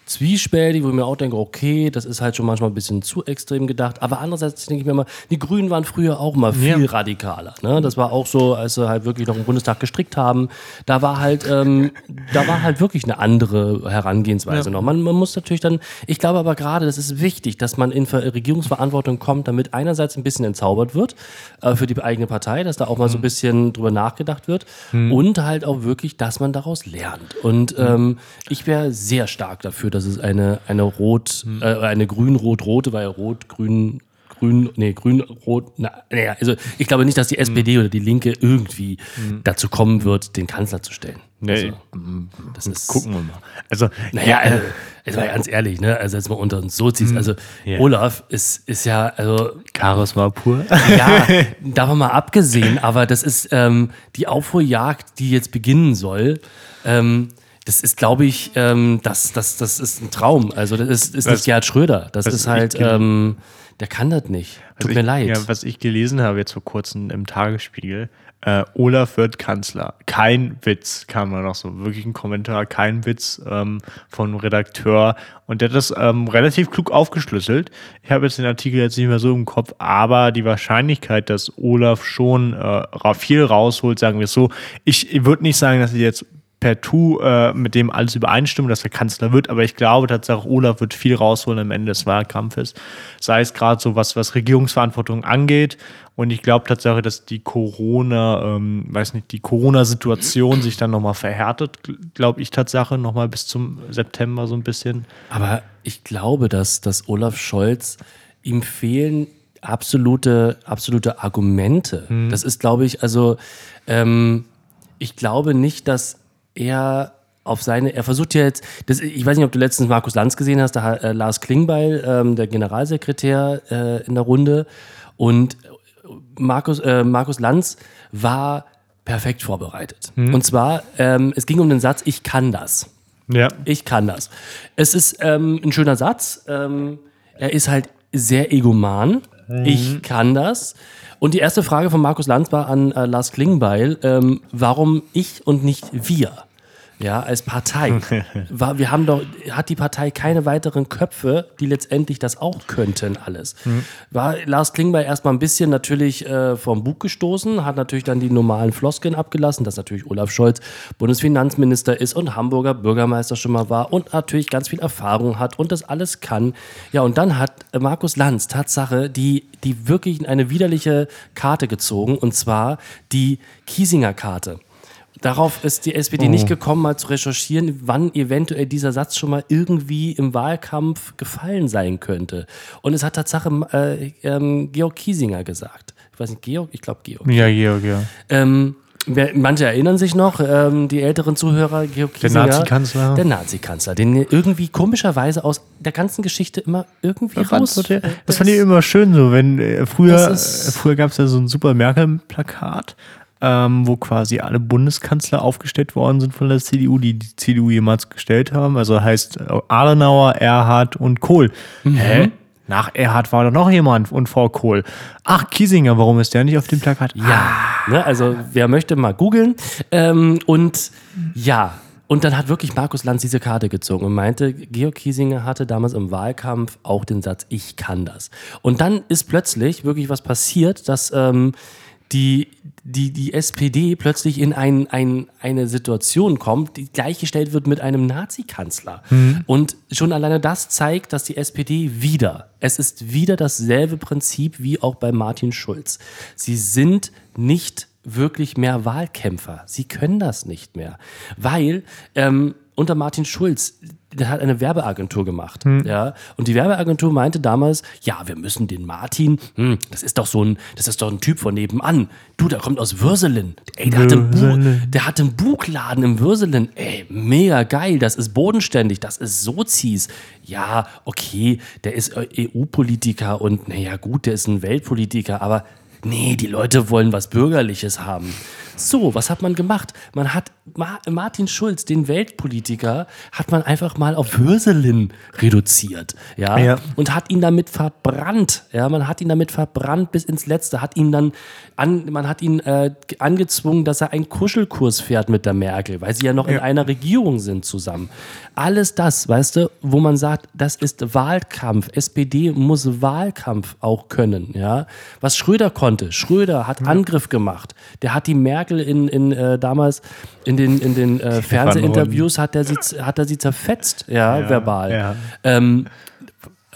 zwiespältig, wo ich mir auch denke, okay, das ist halt schon manchmal ein bisschen zu extrem gedacht. Aber andererseits denke ich mir mal, die Grünen waren früher auch mal viel ja. radikaler. Ne? Das war auch so, als sie halt wirklich noch im Bundestag gestrickt haben. Da war halt, ähm, da war halt wirklich eine andere Herangehensweise ja. noch. Man, man muss natürlich dann, ich glaube aber gerade, das ist wichtig, dass man in Regierungsverantwortung kommt, damit einerseits ein bisschen entzaubert wird äh, für die eigene Partei, dass da auch mal mhm. so ein bisschen drüber nachgedacht wird mhm. und halt auch wirklich, dass man daraus lernt. Und mhm. ähm, ich wäre sehr stark dafür, dass es eine, eine rot, hm. äh, eine grün-rot-rote, weil rot, grün, grün, nee, grün, rot, naja, also ich glaube nicht, dass die SPD hm. oder die Linke irgendwie hm. dazu kommen wird, den Kanzler zu stellen. Nee, also, das ist, gucken wir mal. Also, naja, also, jetzt mal ganz ehrlich, ne, also jetzt mal unter uns so ziehst, hm. also yeah. Olaf ist, ist ja, also. Charisma pur. Ja, [laughs] davon mal abgesehen, aber das ist ähm, die Aufholjagd, die jetzt beginnen soll. Ähm, das ist, glaube ich, ähm, das, das, das ist ein Traum. Also das ist, ist was, nicht Gerhard Schröder. Das ist halt, ähm, der kann das nicht. Tut mir ich, leid. Ja, was ich gelesen habe jetzt vor kurzem im Tagesspiegel, äh, Olaf wird Kanzler. Kein Witz, kam da noch so. Wirklich ein Kommentar, kein Witz ähm, von Redakteur. Und der hat das ähm, relativ klug aufgeschlüsselt. Ich habe jetzt den Artikel jetzt nicht mehr so im Kopf, aber die Wahrscheinlichkeit, dass Olaf schon äh, viel rausholt, sagen wir es so. Ich, ich würde nicht sagen, dass er jetzt per Tu äh, mit dem alles übereinstimmen, dass er Kanzler wird, aber ich glaube tatsächlich, Olaf wird viel rausholen am Ende des Wahlkampfes. Sei es gerade so was, was Regierungsverantwortung angeht. Und ich glaube tatsächlich, dass die Corona, ähm, weiß nicht, die Corona-Situation sich dann nochmal verhärtet, glaube ich Tatsache, nochmal bis zum September so ein bisschen. Aber ich glaube, dass, dass Olaf Scholz, ihm fehlen absolute, absolute Argumente. Hm. Das ist, glaube ich, also ähm, ich glaube nicht, dass er auf seine, er versucht ja jetzt, das, ich weiß nicht, ob du letztens Markus Lanz gesehen hast, da äh, Lars Klingbeil, ähm, der Generalsekretär äh, in der Runde und Markus, äh, Markus Lanz war perfekt vorbereitet. Mhm. Und zwar, ähm, es ging um den Satz, ich kann das. Ja. Ich kann das. Es ist ähm, ein schöner Satz. Ähm, er ist halt sehr egoman. Ich kann das. Und die erste Frage von Markus Lanz war an äh, Lars Klingbeil, ähm, warum ich und nicht wir? Ja, als Partei. [laughs] War, wir haben doch, hat die Partei keine weiteren Köpfe, die letztendlich das auch könnten, alles. War Lars Klingbeil erstmal ein bisschen natürlich äh, vom Bug gestoßen, hat natürlich dann die normalen Floskeln abgelassen, dass natürlich Olaf Scholz Bundesfinanzminister ist und Hamburger Bürgermeister schon mal war und natürlich ganz viel Erfahrung hat und das alles kann. Ja, und dann hat Markus Lanz Tatsache die, die wirklich eine widerliche Karte gezogen und zwar die Kiesinger Karte. Darauf ist die SPD nicht gekommen, mal zu recherchieren, wann eventuell dieser Satz schon mal irgendwie im Wahlkampf gefallen sein könnte. Und es hat Tatsache äh, ähm, Georg Kiesinger gesagt. Ich weiß nicht, Georg? Ich glaube Georg. Ja, Georg, ja. Ähm, manche erinnern sich noch, ähm, die älteren Zuhörer, Georg Der Kiesinger. Nazi-Kanzler. Der Nazi-Kanzler, den irgendwie komischerweise aus der ganzen Geschichte immer irgendwie raus. Das, das fand ich immer schön so, wenn äh, früher, Das äh, früher gab es ja so ein super Merkel-Plakat, ähm, wo quasi alle Bundeskanzler aufgestellt worden sind von der CDU, die die CDU jemals gestellt haben. Also heißt äh, Adenauer, Erhard und Kohl. Hä? Nach Erhard war doch noch jemand und vor Kohl. Ach, Kiesinger, warum ist der nicht auf dem Plakat? Ja, ne, also wer möchte mal googeln. Ähm, und ja, und dann hat wirklich Markus Lanz diese Karte gezogen und meinte, Georg Kiesinger hatte damals im Wahlkampf auch den Satz, ich kann das. Und dann ist plötzlich wirklich was passiert, dass ähm, die, die, die SPD plötzlich in ein, ein, eine Situation kommt, die gleichgestellt wird mit einem Nazi-Kanzler. Und schon alleine das zeigt, dass die SPD wieder, es ist wieder dasselbe Prinzip wie auch bei Martin Schulz. Sie sind nicht wirklich mehr Wahlkämpfer. Sie können das nicht mehr. Weil ähm, unter Martin Schulz, der hat eine Werbeagentur gemacht. Ja, und die Werbeagentur meinte damals, ja, wir müssen den Martin, hm, das ist doch so ein, das ist doch ein Typ von nebenan. Du, der kommt aus Würselen. Ey, der hat, einen Bu der hat einen Buchladen im Würselen. Ey, mega geil, das ist bodenständig, das ist Sozis. Ja, okay, der ist EU-Politiker und naja, gut, der ist ein Weltpolitiker, aber Nee, die Leute wollen was Bürgerliches haben. So, was hat man gemacht? Man hat Ma Martin Schulz, den Weltpolitiker, hat man einfach mal auf Würselen reduziert. Ja? Ja. Und hat ihn damit verbrannt. Ja, man hat ihn damit verbrannt bis ins Letzte. Hat ihn dann an, man hat ihn äh, angezwungen, dass er einen Kuschelkurs fährt mit der Merkel, weil sie ja noch in einer Regierung sind zusammen. Alles das, weißt du, wo man sagt, das ist Wahlkampf. SPD muss Wahlkampf auch können. Ja? Was Schröder konnte. Schröder hat Angriff gemacht. Der hat die Merkel in, in äh, damals in den, in den äh, Fernsehinterviews hat er sie, hat er sie zerfetzt, ja, verbal. Ähm,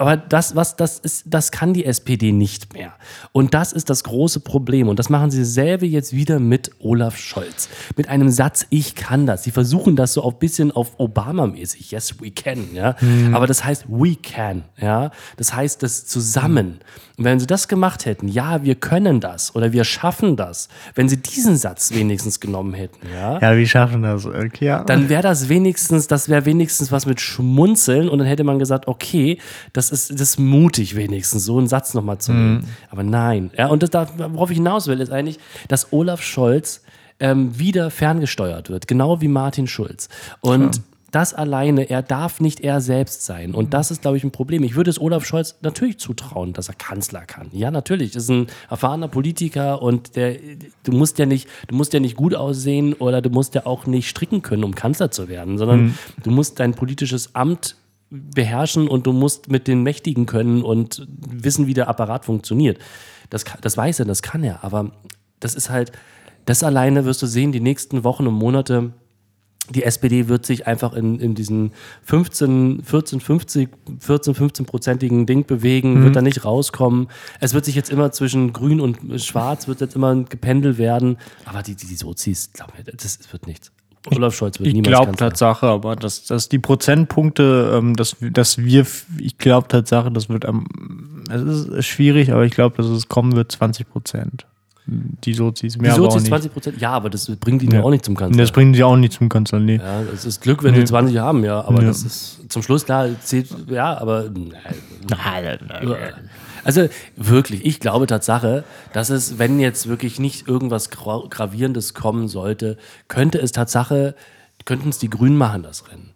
aber das, was das ist, das kann die SPD nicht mehr. Und das ist das große Problem. Und das machen sie selber jetzt wieder mit Olaf Scholz. Mit einem Satz, ich kann das. Sie versuchen das so ein bisschen auf Obama-mäßig. Yes, we can, ja. Aber das heißt, we can, ja. Das heißt, das zusammen. Und wenn sie das gemacht hätten, ja, wir können das oder wir schaffen das, wenn sie diesen Satz wenigstens genommen hätten, ja Ja, wie schaffen das? Okay, ja. dann wäre das wenigstens, das wäre wenigstens was mit Schmunzeln und dann hätte man gesagt, okay, das ist, das ist mutig wenigstens, so einen Satz nochmal zu nehmen. Aber nein. Ja, und das, da- worauf ich hinaus will, ist eigentlich, dass Olaf Scholz ähm, wieder ferngesteuert wird, genau wie Martin Schulz. Und das alleine, er darf nicht er selbst sein. Und das ist, glaube ich, ein Problem. Ich würde es Olaf Scholz natürlich zutrauen, dass er Kanzler kann. Ja, natürlich. Das ist ein erfahrener Politiker und der, du musst ja nicht, du musst ja nicht gut aussehen oder du musst ja auch nicht stricken können, um Kanzler zu werden, sondern du musst dein politisches Amt beherrschen und du musst mit den Mächtigen können und wissen, wie der Apparat funktioniert. Das, kann- das weiß er, das kann er, aber das ist halt, das alleine wirst du sehen, die nächsten Wochen und Monate, die SPD wird sich einfach in, in diesen 15, 14, 50, 14, 15-prozentigen Ding bewegen, wird da nicht rauskommen. Es wird sich jetzt immer zwischen grün und schwarz, wird jetzt immer gependelt werden. Aber die, die, die Sozis, glaub mir, das wird nichts. Olaf Scholz wird Ich niemals glaube Kanzler. Tatsache, aber dass, dass die Prozentpunkte, ähm, dass, dass wir, ich glaube Tatsache, das wird am, es ist schwierig, aber ich glaube, dass es kommen wird 20 Prozent. Die Sozis, mehr Die Sozis nicht. 20 Prozent, ja, aber das bringt ihn ja, Ja. auch nicht zum Kanzler. Das bringen sie auch nicht zum Kanzler, nee. ja, es ist Glück, wenn sie 20 haben, ja, aber Ja. das ist zum Schluss klar, zählt, ja, aber [laughs] nein. Also wirklich, ich glaube Tatsache, dass es, wenn jetzt wirklich nicht irgendwas Gra Gravierendes kommen sollte, könnte es Tatsache, könnten es die Grünen machen, das Rennen.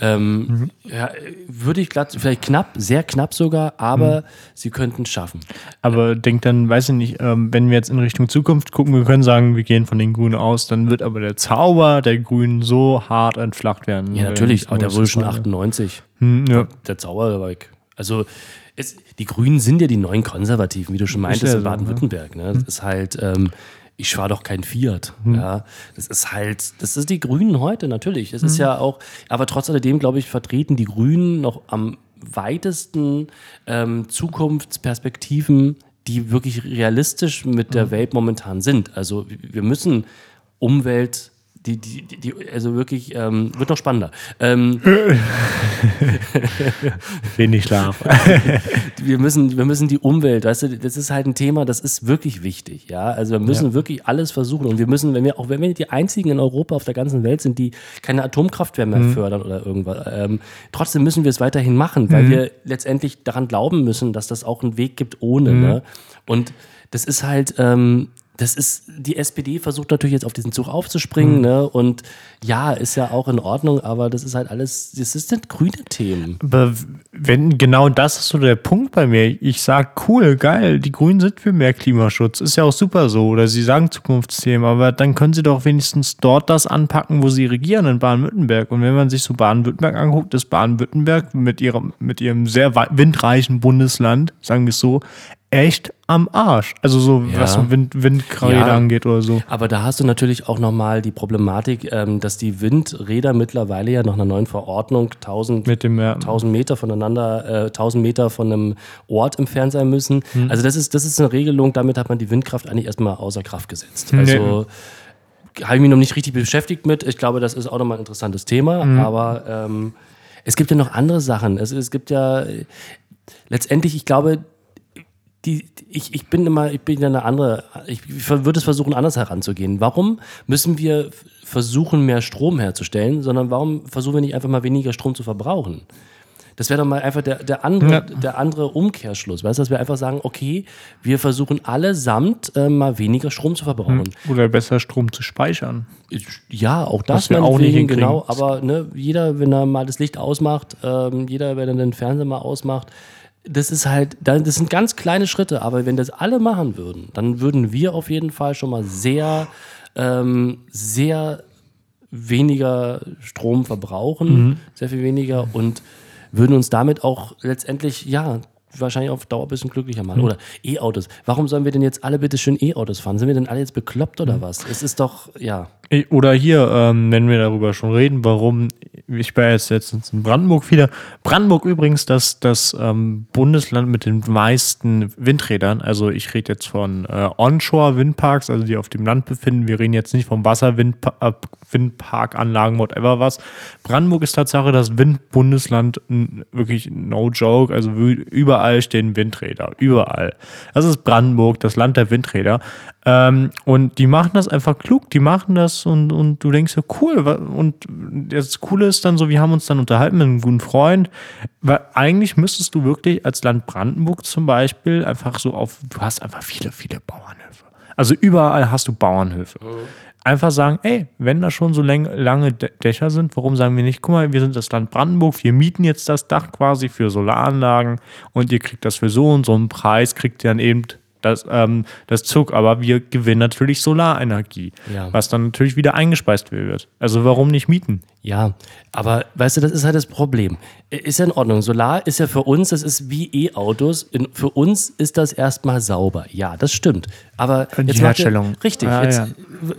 Ähm, mhm. ja, würde ich glatt, vielleicht knapp, sehr knapp sogar, aber mhm. sie könnten es schaffen. Aber denk dann, weiß ich nicht, ähm, wenn wir jetzt in Richtung Zukunft gucken, wir können sagen, wir gehen von den Grünen aus, dann wird aber der Zauber der Grünen so hart entflacht werden. Ja, natürlich, aber der wurde schon 98. Hm, ja. Der Zauber war weg. Also es, die Grünen sind ja die neuen Konservativen, wie du schon meintest, in Baden-Württemberg. Ne? Das hm. ist halt, ähm, ich fahre doch kein Fiat. Hm. Ja, das ist halt, das ist die Grünen heute natürlich. Das hm. ist ja auch, aber trotz alledem, glaube ich, vertreten die Grünen noch am weitesten ähm, Zukunftsperspektiven, die wirklich realistisch mit der hm. Welt momentan sind. Also wir müssen Umwelt die, die, die, also wirklich, ähm, wird noch spannender. Ähm, [laughs] Wenig Schlaf. [laughs] wir, müssen, wir müssen die Umwelt, weißt du, das ist halt ein Thema, das ist wirklich wichtig, ja. Also wir müssen ja. wirklich alles versuchen und wir müssen, wenn wir, auch wenn wir die einzigen in Europa auf der ganzen Welt sind, die keine Atomkraftwerke mehr mhm. fördern oder irgendwas, ähm, trotzdem müssen wir es weiterhin machen, weil mhm. wir letztendlich daran glauben müssen, dass das auch einen Weg gibt ohne, mhm. ne? Und das ist halt, ähm, das ist, die SPD versucht natürlich jetzt auf diesen Zug aufzuspringen, mhm. ne? Und ja, ist ja auch in Ordnung, aber das ist halt alles, das sind grüne Themen. Aber wenn genau das ist so der Punkt bei mir. Ich sag, cool, geil, die Grünen sind für mehr Klimaschutz. Ist ja auch super so. Oder sie sagen Zukunftsthemen, aber dann können sie doch wenigstens dort das anpacken, wo sie regieren, in Baden-Württemberg. Und wenn man sich so Baden-Württemberg anguckt, ist Baden-Württemberg mit ihrem, mit ihrem sehr windreichen Bundesland, sagen wir es so, echt am Arsch. Also so, ja. was Wind, Windräder ja. angeht oder so. Aber da hast du natürlich auch nochmal die Problematik, ähm, dass die Windräder mittlerweile ja nach einer neuen Verordnung 1000, Mit dem, ja. 1000 Meter voneinander, äh, 1000 Meter von einem Ort entfernt sein müssen. Hm. Also das ist, das ist eine Regelung, damit hat man die Windkraft eigentlich erstmal außer Kraft gesetzt. Also nee. habe ich mich noch nicht richtig beschäftigt mit. Ich glaube, das ist auch nochmal ein interessantes Thema, hm. aber ähm, es gibt ja noch andere Sachen. Es, es gibt ja letztendlich, ich glaube, die, ich, ich bin immer, ich bin ja eine andere, ich würde es versuchen, anders heranzugehen. Warum müssen wir versuchen, mehr Strom herzustellen, sondern warum versuchen wir nicht einfach mal weniger Strom zu verbrauchen? Das wäre doch mal einfach der, der, andere, ja. der andere Umkehrschluss, weißt du, dass wir einfach sagen, okay, wir versuchen allesamt äh, mal weniger Strom zu verbrauchen. Hm. Oder besser Strom zu speichern. Ja, auch das wir auch nicht genau, aber ne, jeder, wenn er mal das Licht ausmacht, ähm, jeder, wenn er den Fernseher mal ausmacht, das ist halt, das sind ganz kleine Schritte, aber wenn das alle machen würden, dann würden wir auf jeden Fall schon mal sehr, ähm, sehr weniger Strom verbrauchen, mhm. sehr viel weniger und würden uns damit auch letztendlich, ja, wahrscheinlich auf Dauer ein bisschen glücklicher machen. Mhm. Oder E-Autos. Warum sollen wir denn jetzt alle bitte schön E-Autos fahren? Sind wir denn alle jetzt bekloppt oder mhm. was? Es ist doch, ja. Oder hier, ähm, wenn wir darüber schon reden, warum, ich war jetzt letztens in Brandenburg wieder. Brandenburg übrigens das, das ähm, Bundesland mit den meisten Windrädern. Also ich rede jetzt von äh, Onshore-Windparks, also die auf dem Land befinden. Wir reden jetzt nicht vom Wasserwindparkanlagen, whatever was. Brandenburg ist Tatsache das Windbundesland, wirklich no joke. Also überall stehen Windräder, überall. Das ist Brandenburg, das Land der Windräder. Ähm, und die machen das einfach klug, die machen das und, und du denkst ja, cool. Und das Coole ist dann so, wir haben uns dann unterhalten mit einem guten Freund, weil eigentlich müsstest du wirklich als Land Brandenburg zum Beispiel einfach so auf, du hast einfach viele, viele Bauernhöfe. Also überall hast du Bauernhöfe. Einfach sagen, ey, wenn da schon so lange Dächer sind, warum sagen wir nicht, guck mal, wir sind das Land Brandenburg, wir mieten jetzt das Dach quasi für Solaranlagen und ihr kriegt das für so und so einen Preis, kriegt ihr dann eben das, ähm, das Zug, aber wir gewinnen natürlich Solarenergie, ja. was dann natürlich wieder eingespeist wird. Also warum nicht mieten? Ja, aber weißt du, das ist halt das Problem. Ist ja in Ordnung. Solar ist ja für uns, das ist wie E-Autos. Für uns ist das erstmal sauber. Ja, das stimmt. Aber die jetzt Herstellung. Ihr, richtig. Ah, jetzt ja.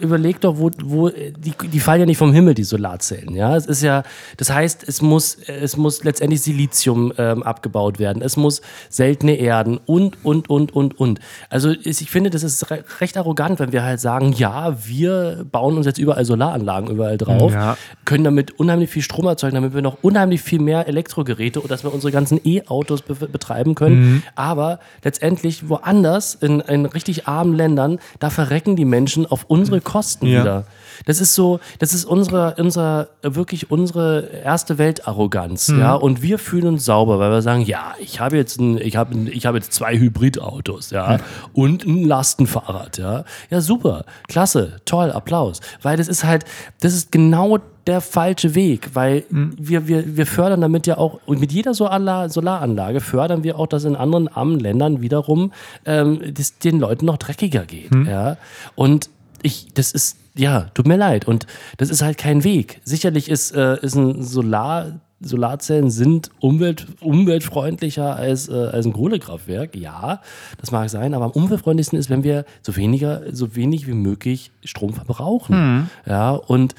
überleg doch, wo, wo die, die fallen ja nicht vom Himmel, die Solarzellen. Ja, es ist ja, das heißt, es muss, es muss letztendlich Silizium ähm, abgebaut werden. Es muss seltene Erden und, und, und, und, und. Also ich finde, das ist re recht arrogant, wenn wir halt sagen, ja, wir bauen uns jetzt überall Solaranlagen überall drauf, Ja. können damit unheimlich viel Strom erzeugen, damit wir noch unheimlich viel mehr Elektrogeräte und dass wir unsere ganzen E-Autos be betreiben können. Aber letztendlich woanders, in, in richtig armen Ländern, da verrecken die Menschen auf unsere Kosten Ja. wieder. Das ist so, das ist unsere, unsere, wirklich unsere erste Weltarroganz, ja. Und wir fühlen uns sauber, weil wir sagen, ja, ich habe jetzt ein, ich habe, ich habe jetzt zwei Hybridautos, ja, und ein Lastenfahrrad, ja. Ja, super, klasse, toll, Applaus. Weil das ist halt, das ist genau der falsche Weg, weil wir, wir, wir fördern damit ja auch, und mit jeder Solar Solaranlage fördern wir auch, dass in anderen armen Ländern wiederum ähm, das den Leuten noch dreckiger geht. Ja? Und ich, das ist, ja, tut mir leid. Und das ist halt kein Weg. Sicherlich ist, äh, ist ein Solar, Solarzellen sind umwelt, umweltfreundlicher als, äh, als ein Kohlekraftwerk. Ja, das mag sein, aber am umweltfreundlichsten ist, wenn wir so weniger, so wenig wie möglich Strom verbrauchen. Ja, und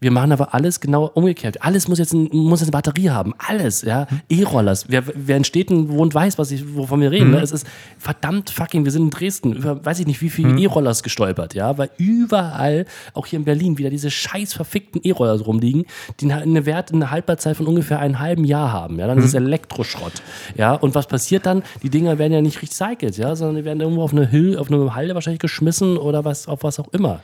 wir machen aber alles genau umgekehrt. Alles muss jetzt, ein, muss jetzt eine Batterie haben. Alles, ja. E-Rollers. Wer, wer in Städten wohnt, weiß, was ich, wovon wir reden. Ne? Es ist verdammt fucking, wir sind in Dresden, über weiß ich nicht, wie viele E-Rollers gestolpert, ja. Weil überall, auch hier in Berlin, wieder diese scheiß verfickten E-Rollers rumliegen, die eine Wert, eine Haltbarkeit von ungefähr einem halben Jahr haben. Ja, dann ist es Elektroschrott. Ja, und was passiert dann? Die Dinger werden ja nicht recycelt, ja, sondern die werden irgendwo auf eine Hülle, auf eine Halde wahrscheinlich geschmissen oder was, auf was auch immer.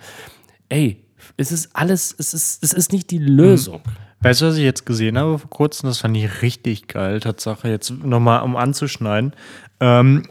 Ey, es ist alles, es ist, es ist nicht die Lösung. Weißt du, was ich jetzt gesehen habe vor kurzem? Das fand ich richtig geil, Tatsache. Jetzt nochmal, um anzuschneiden. Ähm,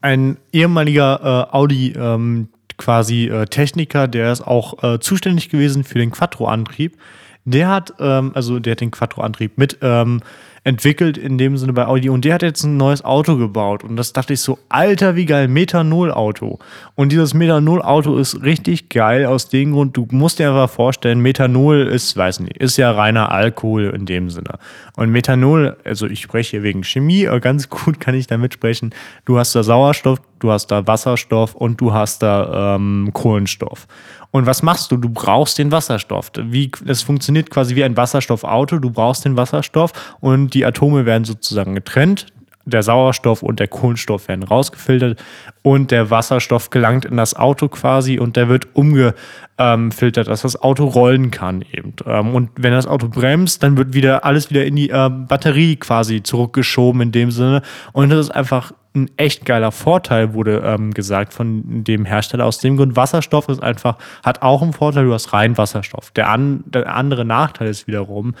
ein ehemaliger äh, Audi ähm, quasi äh, Techniker, der ist auch äh, zuständig gewesen für den Quattro-Antrieb. Der hat, ähm, also der hat den Quattro-Antrieb mit ähm, entwickelt in dem Sinne bei Audi und der hat jetzt ein neues Auto gebaut und das dachte ich so, alter wie geil, Methanol-Auto. Und dieses Methanol-Auto ist richtig geil aus dem Grund, du musst dir einfach vorstellen, Methanol ist, weiß nicht, ist ja reiner Alkohol in dem Sinne. Und Methanol, also ich spreche hier wegen Chemie, ganz [laughs] gut kann ich damit sprechen, du hast da Sauerstoff, du hast da Wasserstoff und du hast da ähm, Kohlenstoff. Und was machst du? Du brauchst den Wasserstoff. Wie, es funktioniert quasi wie ein Wasserstoffauto. Du brauchst den Wasserstoff und die Atome werden sozusagen getrennt. Der Sauerstoff und der Kohlenstoff werden rausgefiltert und der Wasserstoff gelangt in das Auto quasi und der wird umgefiltert, dass das Auto rollen kann eben. Ähm, Und wenn das Auto bremst, dann wird wieder alles wieder in die äh, Batterie quasi zurückgeschoben in dem Sinne. Und das ist einfach ein echt geiler Vorteil, wurde ähm, gesagt von dem Hersteller. Aus dem Grund, Wasserstoff ist einfach, hat auch einen Vorteil, du hast rein Wasserstoff. Der, an, der andere Nachteil ist wiederum,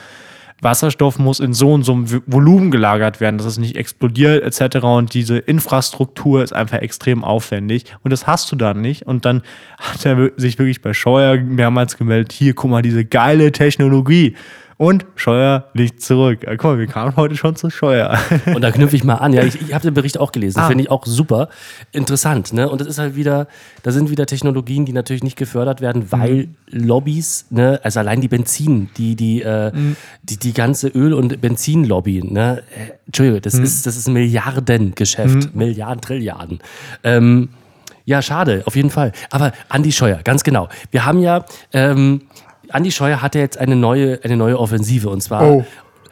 Wasserstoff muss in so und so einem Volumen gelagert werden, dass es nicht explodiert etc. Und diese Infrastruktur ist einfach extrem aufwendig und das hast du dann nicht. Und dann hat er sich wirklich bei Scheuer mehrmals gemeldet, hier, guck mal, diese geile Technologie. Und Scheuer liegt zurück. Äh, Guck mal, wir kamen heute schon zu Scheuer. [laughs] Und da knüpfe ich mal an. Ja, ich, ich habe den Bericht auch gelesen. Ah. Finde ich auch super interessant. Ne? Und das ist halt wieder, da sind wieder Technologien, die natürlich nicht gefördert werden, weil Lobbys, ne, also allein die Benzin, die, die, äh, die, die ganze Öl- und Benzinlobby, ne, äh, Entschuldigung, das ist, das ist ein Milliardengeschäft. Milliarden, Trilliarden. Ähm, ja, schade, auf jeden Fall. Aber Andi Scheuer, ganz genau. Wir haben ja, ähm, Andi Scheuer hatte jetzt eine neue, eine neue Offensive und zwar. Oh.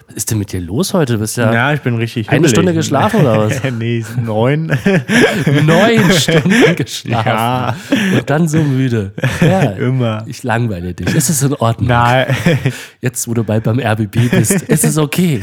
Was ist denn mit dir los heute? Du bist ja, Ja, ich bin richtig Eine hibbelig. Stunde geschlafen oder was? [laughs] nee, neun. [laughs] neun [laughs] Stunden geschlafen. Ja. Und dann so müde. Ja, Immer. Ich langweile dich. Es ist in Ordnung. Nein. Jetzt, wo du bald beim RBB bist, ist es okay.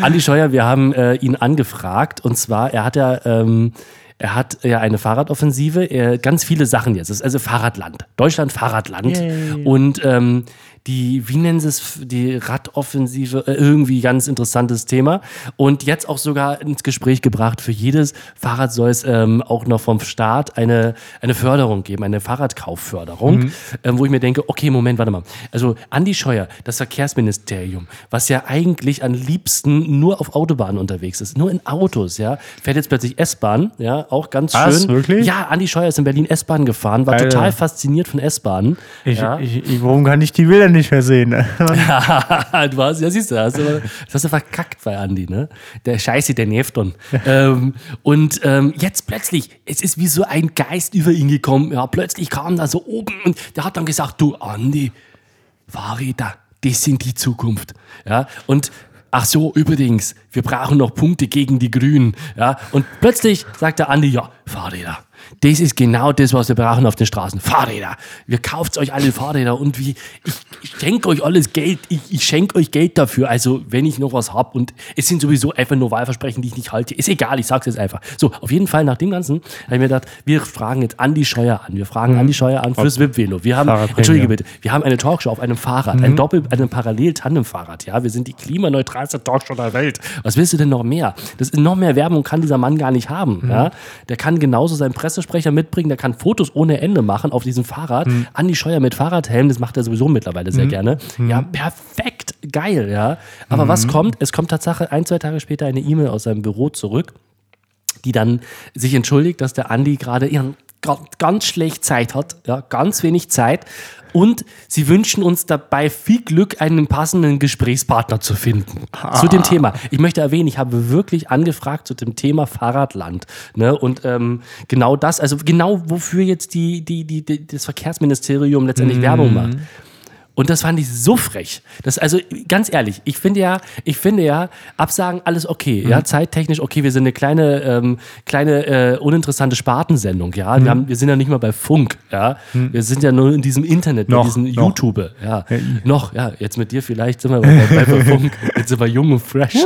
Andi Scheuer, wir haben äh, ihn angefragt und zwar, er hat ja, ähm, er hat ja eine Fahrradoffensive, er, ganz viele Sachen jetzt. Es ist also Fahrradland. Deutschland Fahrradland. Und ähm, die, wie nennen sie es, die Radoffensive, äh, irgendwie ganz interessantes Thema. Und jetzt auch sogar ins Gespräch gebracht, für jedes Fahrrad soll es ähm, auch noch vom Staat eine, eine Förderung geben, eine Fahrradkaufförderung, ähm, wo ich mir denke, okay, Moment, warte mal. Also Andi Scheuer, das Verkehrsministerium, was ja eigentlich am liebsten nur auf Autobahnen unterwegs ist, nur in Autos, ja, fährt jetzt plötzlich S-Bahn, ja, auch ganz Was, schön. wirklich? Ja, Andi Scheuer ist in Berlin S-Bahn gefahren, war Alter. total fasziniert von S-Bahnen. Ich, ja. ich, ich, warum kann ich die Bilder nicht mehr sehen? [laughs] du hast, ja, siehst du, hast du, das hast du verkackt bei Andi, ne? Der Scheiße, der dann. ähm, und ähm, jetzt plötzlich, es ist wie so ein Geist über ihn gekommen. Ja, plötzlich kam da so oben und der hat dann gesagt, du Andi, Fahrräder, das sind die Zukunft. Ja, und ach so, übrigens, wir brauchen noch Punkte gegen die Grünen. Ja, und plötzlich sagt der Andi, ja, Fahrräder. Das ist genau das, was wir brauchen auf den Straßen. Fahrräder. Wir kauft euch alle Fahrräder und wie, ich, ich schenke euch alles Geld. Ich, ich schenke euch Geld dafür. Also, wenn ich noch was habe und es sind sowieso einfach nur Wahlversprechen, die ich nicht halte. Ist egal, ich sag's jetzt einfach. So, auf jeden Fall nach dem Ganzen habe ich mir gedacht, wir fragen jetzt Andi Scheuer an. Wir fragen Andi Scheuer an fürs VIP-Velo. Wir haben, entschuldige bitte, wir haben eine Talkshow auf einem Fahrrad, ein Doppel, einem Parallel-Tandem-Fahrrad. Ja, wir sind die klimaneutralste Talkshow der Welt. Was willst du denn noch mehr? Das ist noch mehr Werbung kann dieser Mann gar nicht haben. Ja, der kann genauso seinen Pressesprecher mitbringen, der kann Fotos ohne Ende machen auf diesem Fahrrad. Andi Scheuer mit Fahrradhelm, das macht er sowieso mittlerweile sehr gerne. Ja, perfekt, geil, ja. Aber was kommt? Es kommt Tatsache ein, zwei Tage später eine E-Mail aus seinem Büro zurück die dann sich entschuldigt, dass der Andi gerade ihren ga- ganz schlecht Zeit hat, ja, ganz wenig Zeit. Und sie wünschen uns dabei viel Glück, einen passenden Gesprächspartner zu finden. Zu dem Thema. Ich möchte erwähnen, ich habe wirklich angefragt zu dem Thema Fahrradland. Ne? Und ähm, genau das, also genau wofür jetzt die, die, die, die, das Verkehrsministerium letztendlich Werbung macht. Und das fand ich so frech. Das, also ganz ehrlich, ich finde ja, ich finde ja, Absagen alles okay, ja, zeittechnisch okay. Wir sind eine kleine, ähm, kleine äh, uninteressante Spartensendung, ja. Wir, haben, wir sind ja nicht mal bei Funk, ja. Wir sind ja nur in diesem Internet, Noch, diesem noch. YouTube, ja. Noch, ja. Jetzt mit dir vielleicht sind wir bei, bei, bei [laughs] Funk. Jetzt sind wir jung und fresh.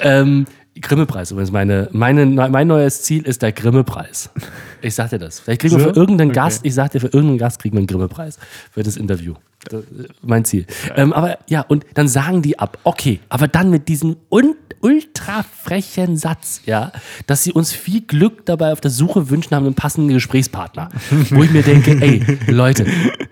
ähm, Grimme-Preis übrigens. Meine, meine, mein neues Ziel ist der Grimme-Preis. Ich sag dir das. Vielleicht kriegen wir für irgendeinen Okay. Gast, ich sag dir, für irgendeinen Gast kriegen wir einen Grimme-Preis für das Interview. Das, äh, mein Ziel. Ähm, aber ja, und dann sagen die ab, okay, aber dann mit diesem un ultra frechen Satz, ja, dass sie uns viel Glück dabei auf der Suche wünschen, haben einen passenden Gesprächspartner. Wo ich mir denke, ey, Leute,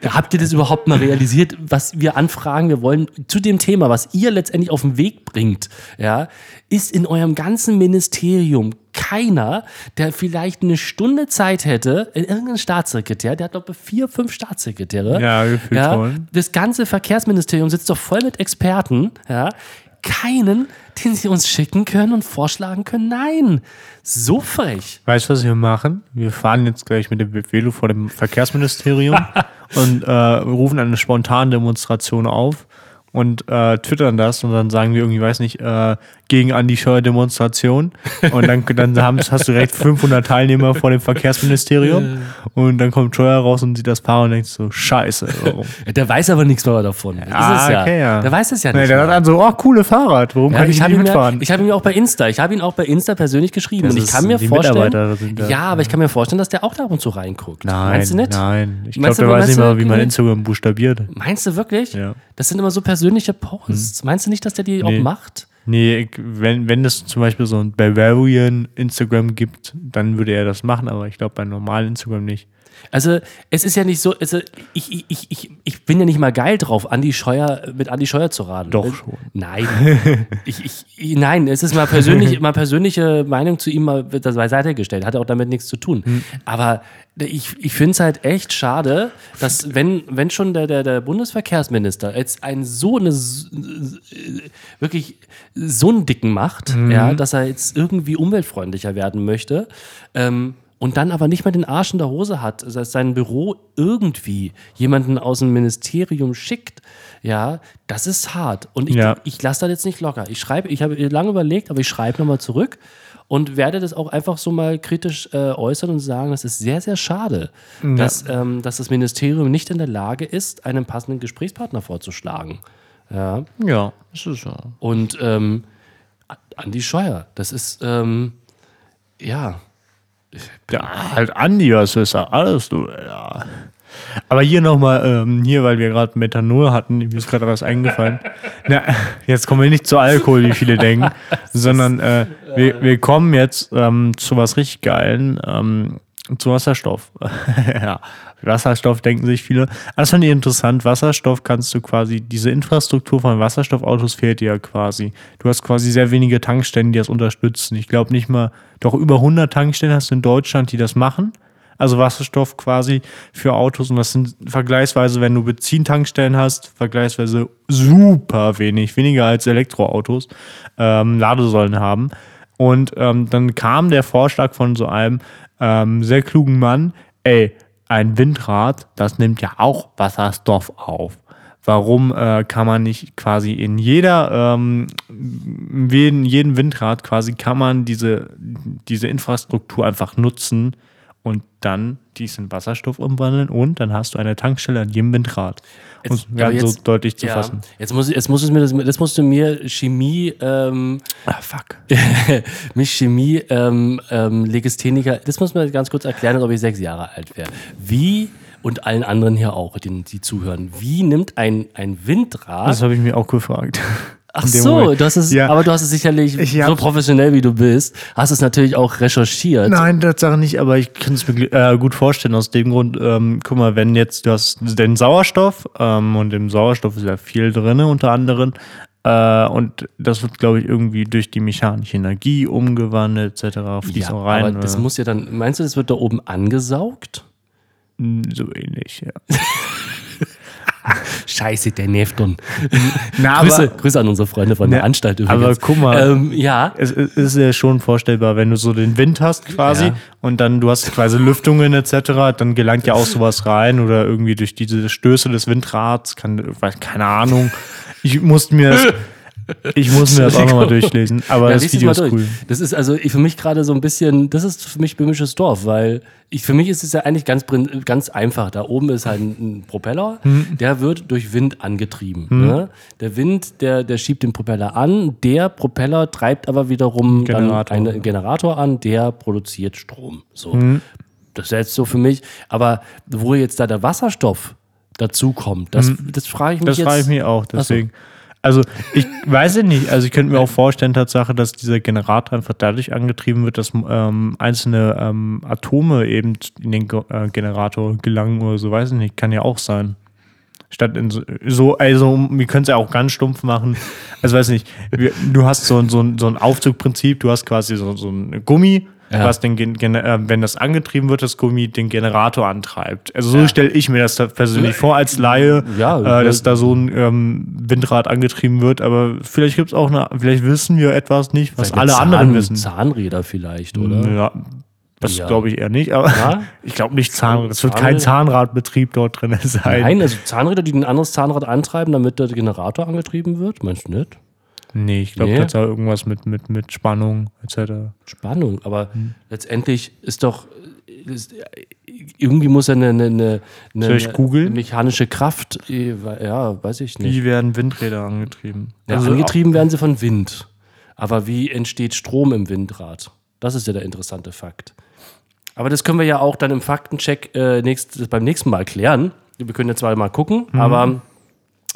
habt ihr das überhaupt mal realisiert, was wir anfragen? Wir wollen zu dem Thema, was ihr letztendlich auf den Weg bringt, ja, ist in eurem ganzen Ministerium keiner, der vielleicht eine Stunde Zeit hätte, in irgendein Staatssekretär, der hat glaube ich vier, fünf Staatssekretäre. Ja, gefühlt ja. Das ganze Verkehrsministerium sitzt doch voll mit Experten, ja. Keinen, den sie uns schicken können und vorschlagen können. Nein, so frech. Weißt du, was wir machen? Wir fahren jetzt gleich mit dem Velo vor dem Verkehrsministerium [laughs] und äh, rufen eine spontane Demonstration auf und äh, twittern das und dann sagen wir irgendwie, weiß nicht, äh, gegen Andi Scheuer Demonstration und dann, dann haben, hast du recht 500 Teilnehmer vor dem Verkehrsministerium und dann kommt Scheuer raus und sieht das Paar und denkt so, scheiße, warum? [laughs] Der weiß aber nichts mehr davon. Das Ah, ja. okay, ja. Der weiß es ja Nee, nicht. der mal. hat dann so, oh, coole Fahrrad, warum Ja, kann ich, ich habe nicht mitfahren? ich hab ihn auch bei Insta. Ich habe ihn auch bei Insta persönlich geschrieben. Das und ich kann mir vorstellen. Ja, aber ich kann mir vorstellen, dass der auch da ab und zu reinguckt. nein, Meinst du nicht? nein. Ich glaube, der weiß nicht mal, wie man Instagram buchstabiert. Meinst du wirklich? Ja. Das sind immer so persönliche Posts. Meinst du nicht, dass der die auch Nee. macht? Nee, wenn, wenn es zum Beispiel so ein Bavarian Instagram gibt, dann würde er das machen, aber ich glaube bei normalen Instagram nicht. Also, es ist ja nicht so, also ich, ich, ich, ich, bin ja nicht mal geil drauf, Andi Scheuer, mit Andi Scheuer zu raten. Doch schon. Nein. [laughs] ich, ich, nein, es ist mal persönlich, mal persönliche Meinung zu ihm mal wird das beiseite gestellt. Hat auch damit nichts zu tun. Hm. Aber ich, ich finde es halt echt schade, dass wenn, wenn schon der, der, der Bundesverkehrsminister jetzt einen so eine äh, wirklich so einen dicken macht, Mhm. ja, dass er jetzt irgendwie umweltfreundlicher werden möchte, ähm, und dann aber nicht mal den Arsch in der Hose hat, dass sein Büro irgendwie jemanden aus dem Ministerium schickt, ja, das ist hart. Und ich, Ja. ich lasse das jetzt nicht locker. Ich schreibe, ich habe lange überlegt, aber ich schreibe nochmal zurück und werde das auch einfach so mal kritisch äh, äußern und sagen, das ist sehr, sehr schade, dass, ähm, dass das Ministerium nicht in der Lage ist, einen passenden Gesprächspartner vorzuschlagen. Ja. Ja, das ist so. Und ähm, Andi Scheuer, das ist, ähm, ja, Ja, halt Andi, was ist da alles, du, ja. Aber hier nochmal, ähm, hier, weil wir gerade Methanol hatten, mir ist gerade was eingefallen. [laughs] Na, jetzt kommen wir nicht zu Alkohol, wie viele denken, [laughs] sondern äh, wir, wir kommen jetzt ähm, zu was richtig Geilen, ähm, zu Wasserstoff. [laughs] ja, Wasserstoff denken sich viele. Aber Das fand ich interessant. Wasserstoff kannst du quasi, diese Infrastruktur von Wasserstoffautos fehlt dir ja quasi. Du hast quasi sehr wenige Tankstellen, die das unterstützen. Ich glaube nicht mal, doch über 100 Tankstellen hast du in Deutschland, die das machen. Also Wasserstoff quasi für Autos und das sind vergleichsweise, wenn du Benzintankstellen hast, vergleichsweise super wenig, weniger als Elektroautos, ähm, Ladesäulen haben. Und ähm, dann kam der Vorschlag von so einem ähm, sehr klugen Mann, ey, ein Windrad, das nimmt ja auch Wasserstoff auf. warum äh, kann man nicht quasi in jeder, ähm, in jedem Windrad quasi kann man diese, diese Infrastruktur einfach nutzen und dann dies in Wasserstoff umwandeln und dann hast du eine Tankstelle an jedem Windrad. Um es aber so jetzt- deutlich zu Ja, fassen. jetzt muss, jetzt muss es mir das, das musst du mir Chemie, ähm, Ah, fuck. [laughs] mich Chemie, ähm, ähm, Legistheniker, das muss man ganz kurz erklären, als ob ich sechs Jahre alt wäre. Wie, und allen anderen hier auch, die, die zuhören, wie nimmt ein, ein Windrad Das habe ich mir auch gefragt. Ach so, Moment. das ist, Ja. aber du hast es sicherlich, Ich so professionell wie du bist, hast es natürlich auch recherchiert. Nein, Tatsache nicht, aber ich kann es mir äh, gut vorstellen. Aus dem Grund, ähm, guck mal, wenn jetzt du hast den Sauerstoff ähm, und im Sauerstoff ist ja viel drin, unter anderem. Äh, und das wird, glaube ich, irgendwie durch die mechanische Energie umgewandelt, etc. Fließt Ja, auch rein. aber das oder? muss ja dann, meinst du, das wird da oben angesaugt? so ähnlich, ja. [laughs] [laughs] Scheiße, der Nefton. Na, Grüße, Grüße an unsere Freunde von der Anstalt übrigens. aber guck mal. Ähm, ja, es ist ja schon vorstellbar, wenn du so den Wind hast quasi Ja. und dann du hast quasi Lüftungen etc., dann gelangt ja auch sowas rein oder irgendwie durch diese Stöße des Windrads, kann, keine Ahnung. Ich musste mir das, [laughs] ich muss mir das auch nochmal durchlesen, aber ja, das Video ist durch. cool. Das ist also für mich gerade so ein bisschen, das ist für mich böhmisches Dorf, weil ich, für mich ist es ja eigentlich ganz, ganz einfach. Da oben ist halt ein, Propeller, Hm. der wird durch Wind angetrieben. Ne? Der Wind, der, der schiebt den Propeller an, der Propeller treibt aber wiederum Generator. dann einen Generator an, der produziert Strom. So. Hm. Das ist jetzt so für mich. Aber wo jetzt da der Wasserstoff dazukommt, das, das frage ich mich Hm. Das jetzt. frage ich mich auch, so. Also ich weiß ja nicht, also ich könnte mir auch vorstellen, Tatsache, dass dieser Generator einfach dadurch angetrieben wird, dass ähm, einzelne ähm, Atome eben in den Ge äh, Generator gelangen oder so, weiß ich nicht, kann ja auch sein. Statt in so- so, also wir können es ja auch ganz stumpf machen. Also weiß nicht, wir, du hast so, ein- so, so ein Aufzugprinzip, du hast quasi so, so ein Gummi, Ja. was den, äh, wenn das angetrieben wird, das Gummi den Generator antreibt. Also so Ja. stelle ich mir das da persönlich vor als Laie, äh, dass da so ein ähm, Windrad angetrieben wird. Aber vielleicht gibt es auch eine, vielleicht wissen wir etwas nicht, was alle Zahn- anderen wissen. Zahnräder vielleicht, oder? Ja, das Ja. glaube ich eher nicht, aber Ja? [laughs] ich glaube nicht Zahnrad. Es wird kein Zahnräder? Zahnradbetrieb dort drin sein. Nein, also Zahnräder, die ein anderes Zahnrad antreiben, damit der Generator angetrieben wird? Meinst du nicht? Nee, ich glaube, Nee. das hat irgendwas mit, mit, mit Spannung etc. Spannung, aber Hm. letztendlich ist doch. Ist, irgendwie muss ja eine, eine, eine, eine mechanische Kraft, ja, weiß ich nicht. Wie werden Windräder angetrieben? Ja, Also angetrieben werden sie von Wind. Aber wie entsteht Strom im Windrad? Das ist ja der interessante Fakt. Aber das können wir ja auch dann im Faktencheck äh, nächst, beim nächsten Mal klären. Wir können ja zwar mal gucken, aber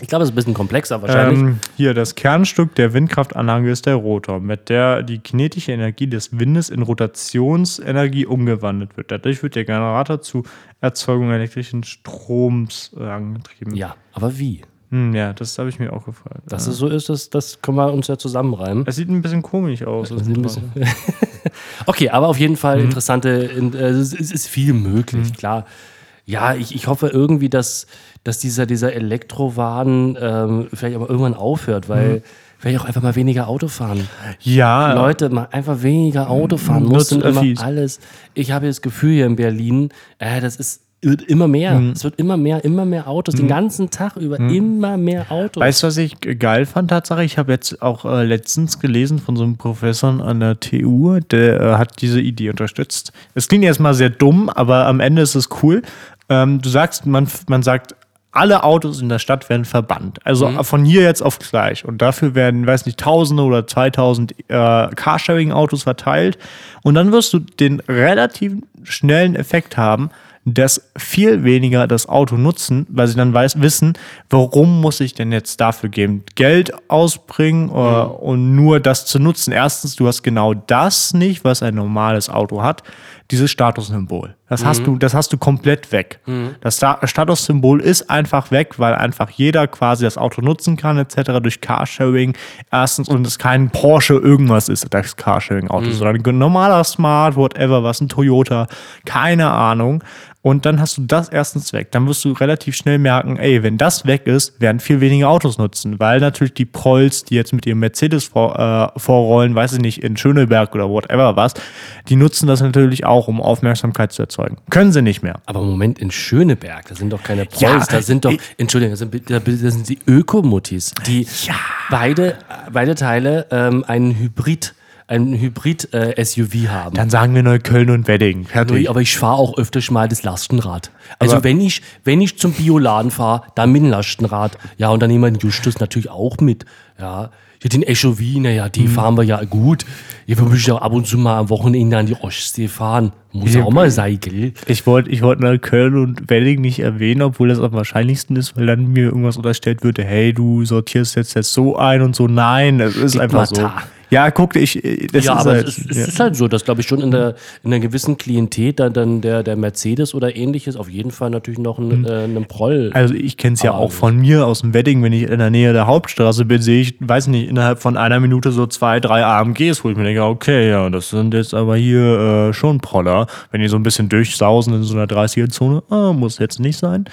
ich glaube, es ist ein bisschen komplexer wahrscheinlich. Mhm. Ähm, hier, das Kernstück der Windkraftanlage ist der Rotor, mit der die kinetische Energie des Windes in Rotationsenergie umgewandelt wird. Dadurch wird der Generator zur Erzeugung elektrischen Stroms äh, angetrieben. ja, aber wie? Hm, ja, das habe ich mir auch gefragt. Dass es so ist, das, das können wir uns ja zusammenreimen. Es sieht ein bisschen komisch aus. das Sieht ein bisschen- [laughs] Okay, aber auf jeden Fall interessante, in- äh, es ist, viel möglich, klar. Ja, ich, ich hoffe irgendwie, dass, dass dieser, dieser Elektrowahn ähm, vielleicht aber irgendwann aufhört, weil vielleicht auch einfach mal weniger Auto fahren. ja, Leute, mal einfach weniger Auto fahren, Nutzt mussten immer alles. Ich habe das Gefühl hier in Berlin, äh, das ist wird immer mehr. Es wird immer mehr, immer mehr Autos, den ganzen Tag über immer mehr Autos. Weißt du, was ich geil fand, Tatsache? Ich habe jetzt auch äh, letztens gelesen von so einem Professor an der TU, der äh, hat diese Idee unterstützt. Es klingt erstmal sehr dumm, aber am Ende ist es cool. Ähm, du sagst, man, man sagt, alle Autos in der Stadt werden verbannt. Also von hier jetzt auf gleich. Und dafür werden, weiß nicht, Tausende oder 2000 äh, Carsharing-Autos verteilt. Und dann wirst du den relativ schnellen Effekt haben, dass viel weniger das Auto nutzen, weil sie dann weiß, wissen, warum muss ich denn jetzt dafür geben? Geld ausbringen äh, und nur das zu nutzen. Erstens, du hast genau das nicht, was ein normales Auto hat, dieses Statussymbol. Das hast du, das hast du komplett weg. Das Sta Statussymbol ist einfach weg, weil einfach jeder quasi das Auto nutzen kann, etc. durch Carsharing. Erstens, und es kein Porsche irgendwas ist, das Carsharing-Auto, sondern ein normaler Smart, whatever, was ein Toyota, keine Ahnung. Und dann hast du das erstens weg. Dann wirst du relativ schnell merken, ey, wenn das weg ist, werden viel weniger Autos nutzen, weil natürlich die Prolls, die jetzt mit ihrem Mercedes vor, äh, vorrollen, weiß ich nicht, in Schöneberg oder whatever was, die nutzen das natürlich auch, um Aufmerksamkeit zu erzeugen. Können sie nicht mehr. Aber Moment, in Schöneberg, da sind doch keine Prolls, Ja, da sind doch, Entschuldigung, das sind, da sind die Ökomuttis, die beide, beide Teile ähm, einen Hybrid, einen Hybrid-SUV haben. Dann sagen wir Neukölln und Wedding. Fertig. Aber ich fahre auch öfters mal das Lastenrad. Also Aber- wenn ich, wenn ich zum Bioladen fahre, dann mit dem Lastenrad. Ja, und dann nehmen wir den Justus natürlich auch mit. Ja, ja den SUV, naja, die fahren wir ja gut. Ja, wir müssen ja ab und zu mal am Wochenende an die Ostsee fahren. Muss Ja, auch mal sein, gell? Ich wollte ich wollt Neukölln und Wedding nicht erwähnen, obwohl das am wahrscheinlichsten ist, weil dann mir irgendwas unterstellt würde, hey, du sortierst jetzt, jetzt so ein und so. Nein, das ist einfach so. Ja, guck, ich, das ja, ist aber halt, es, ist, es ja. ist halt so, dass, glaube ich, schon in der, in einer gewissen Klientel dann, dann der, der Mercedes oder ähnliches auf jeden Fall natürlich noch ein, äh, einen Proll. Also ich kenne es ja auch von mir aus dem Wedding, wenn ich in der Nähe der Hauptstraße bin, sehe ich, weiß nicht, innerhalb von einer Minute so zwei, drei AMGs, wo ich mir denke, okay, ja, das sind jetzt aber hier äh, schon Proller. Wenn die so ein bisschen durchsausen in so einer 30er-Zone, ah, muss jetzt nicht sein.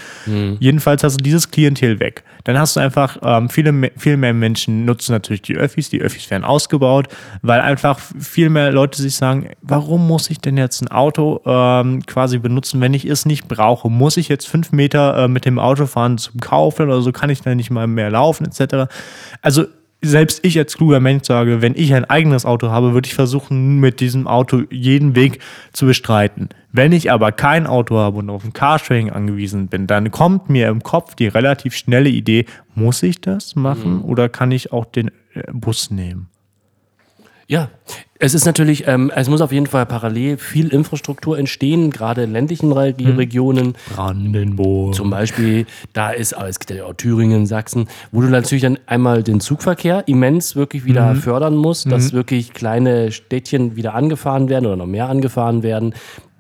Jedenfalls hast du dieses Klientel weg. Dann hast du einfach, ähm, viele, viel mehr Menschen nutzen natürlich die Öffis, die Öffis werden ausgebaut, weil einfach viel mehr Leute sich sagen, warum muss ich denn jetzt ein Auto ähm, quasi benutzen, wenn ich es nicht brauche? Muss ich jetzt fünf Meter äh, mit dem Auto fahren zum Kaufen oder so, kann ich dann nicht mal mehr laufen etc. Also selbst ich als kluger Mensch sage, wenn ich ein eigenes Auto habe, würde ich versuchen, mit diesem Auto jeden Weg zu bestreiten. Wenn ich aber kein Auto habe und auf ein Carsharing angewiesen bin, dann kommt mir im Kopf die relativ schnelle Idee, muss ich das machen oder kann ich auch den äh, Bus nehmen? Ja, es ist natürlich, ähm, es muss auf jeden Fall parallel viel Infrastruktur entstehen, gerade in ländlichen Re Regionen. Brandenburg. Zum Beispiel, da ist, aber es gibt ja auch Thüringen, Sachsen, wo du natürlich dann einmal den Zugverkehr immens wirklich wieder fördern musst, dass wirklich kleine Städtchen wieder angefahren werden oder noch mehr angefahren werden.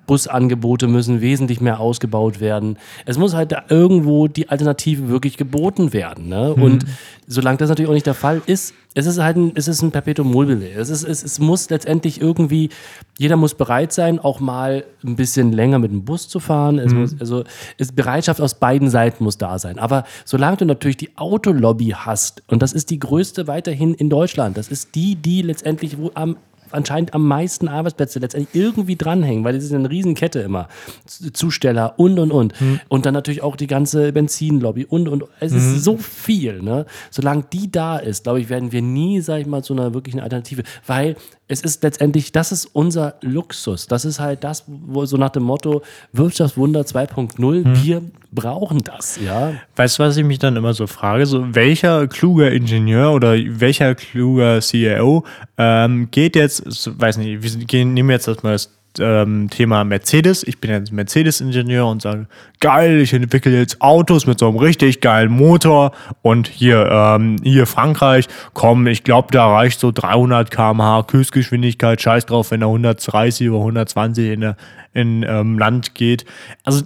Busangebote müssen wesentlich mehr ausgebaut werden. Es muss halt da irgendwo die Alternative wirklich geboten werden. Ne? Und solange das natürlich auch nicht der Fall ist, es ist halt ein, es ist ein Perpetuum mobile. Es, ist, es, es muss letztendlich irgendwie, jeder muss bereit sein, auch mal ein bisschen länger mit dem Bus zu fahren. Es muss, also es, Bereitschaft aus beiden Seiten muss da sein. Aber solange du natürlich die Autolobby hast, und das ist die größte weiterhin in Deutschland, das ist die, die letztendlich wo am anscheinend am meisten Arbeitsplätze letztendlich irgendwie dranhängen, weil das ist eine Riesenkette immer. Zusteller und und und. Und dann natürlich auch die ganze Benzinlobby und und. Es ist so viel, ne? Solange die da ist, glaube ich, werden wir nie, sag ich mal, zu einer wirklichen Alternative. Weil es ist letztendlich, das ist unser Luxus. Das ist halt das, wo so nach dem Motto Wirtschaftswunder 2.0, wir brauchen das, ja. Weißt du, was ich mich dann immer so frage? So, welcher kluger Ingenieur oder welcher kluger CEO ähm, geht jetzt, weiß nicht, wir gehen, nehmen jetzt erstmal das ähm, Thema Mercedes. Ich bin jetzt Mercedes-Ingenieur und sage, geil, ich entwickle jetzt Autos mit so einem richtig geilen Motor und hier, ähm, hier Frankreich, komm, ich glaube, da reicht so 300 km/h Höchstgeschwindigkeit, scheiß drauf, wenn er 130 oder 120 in, in ähm, Land geht. Also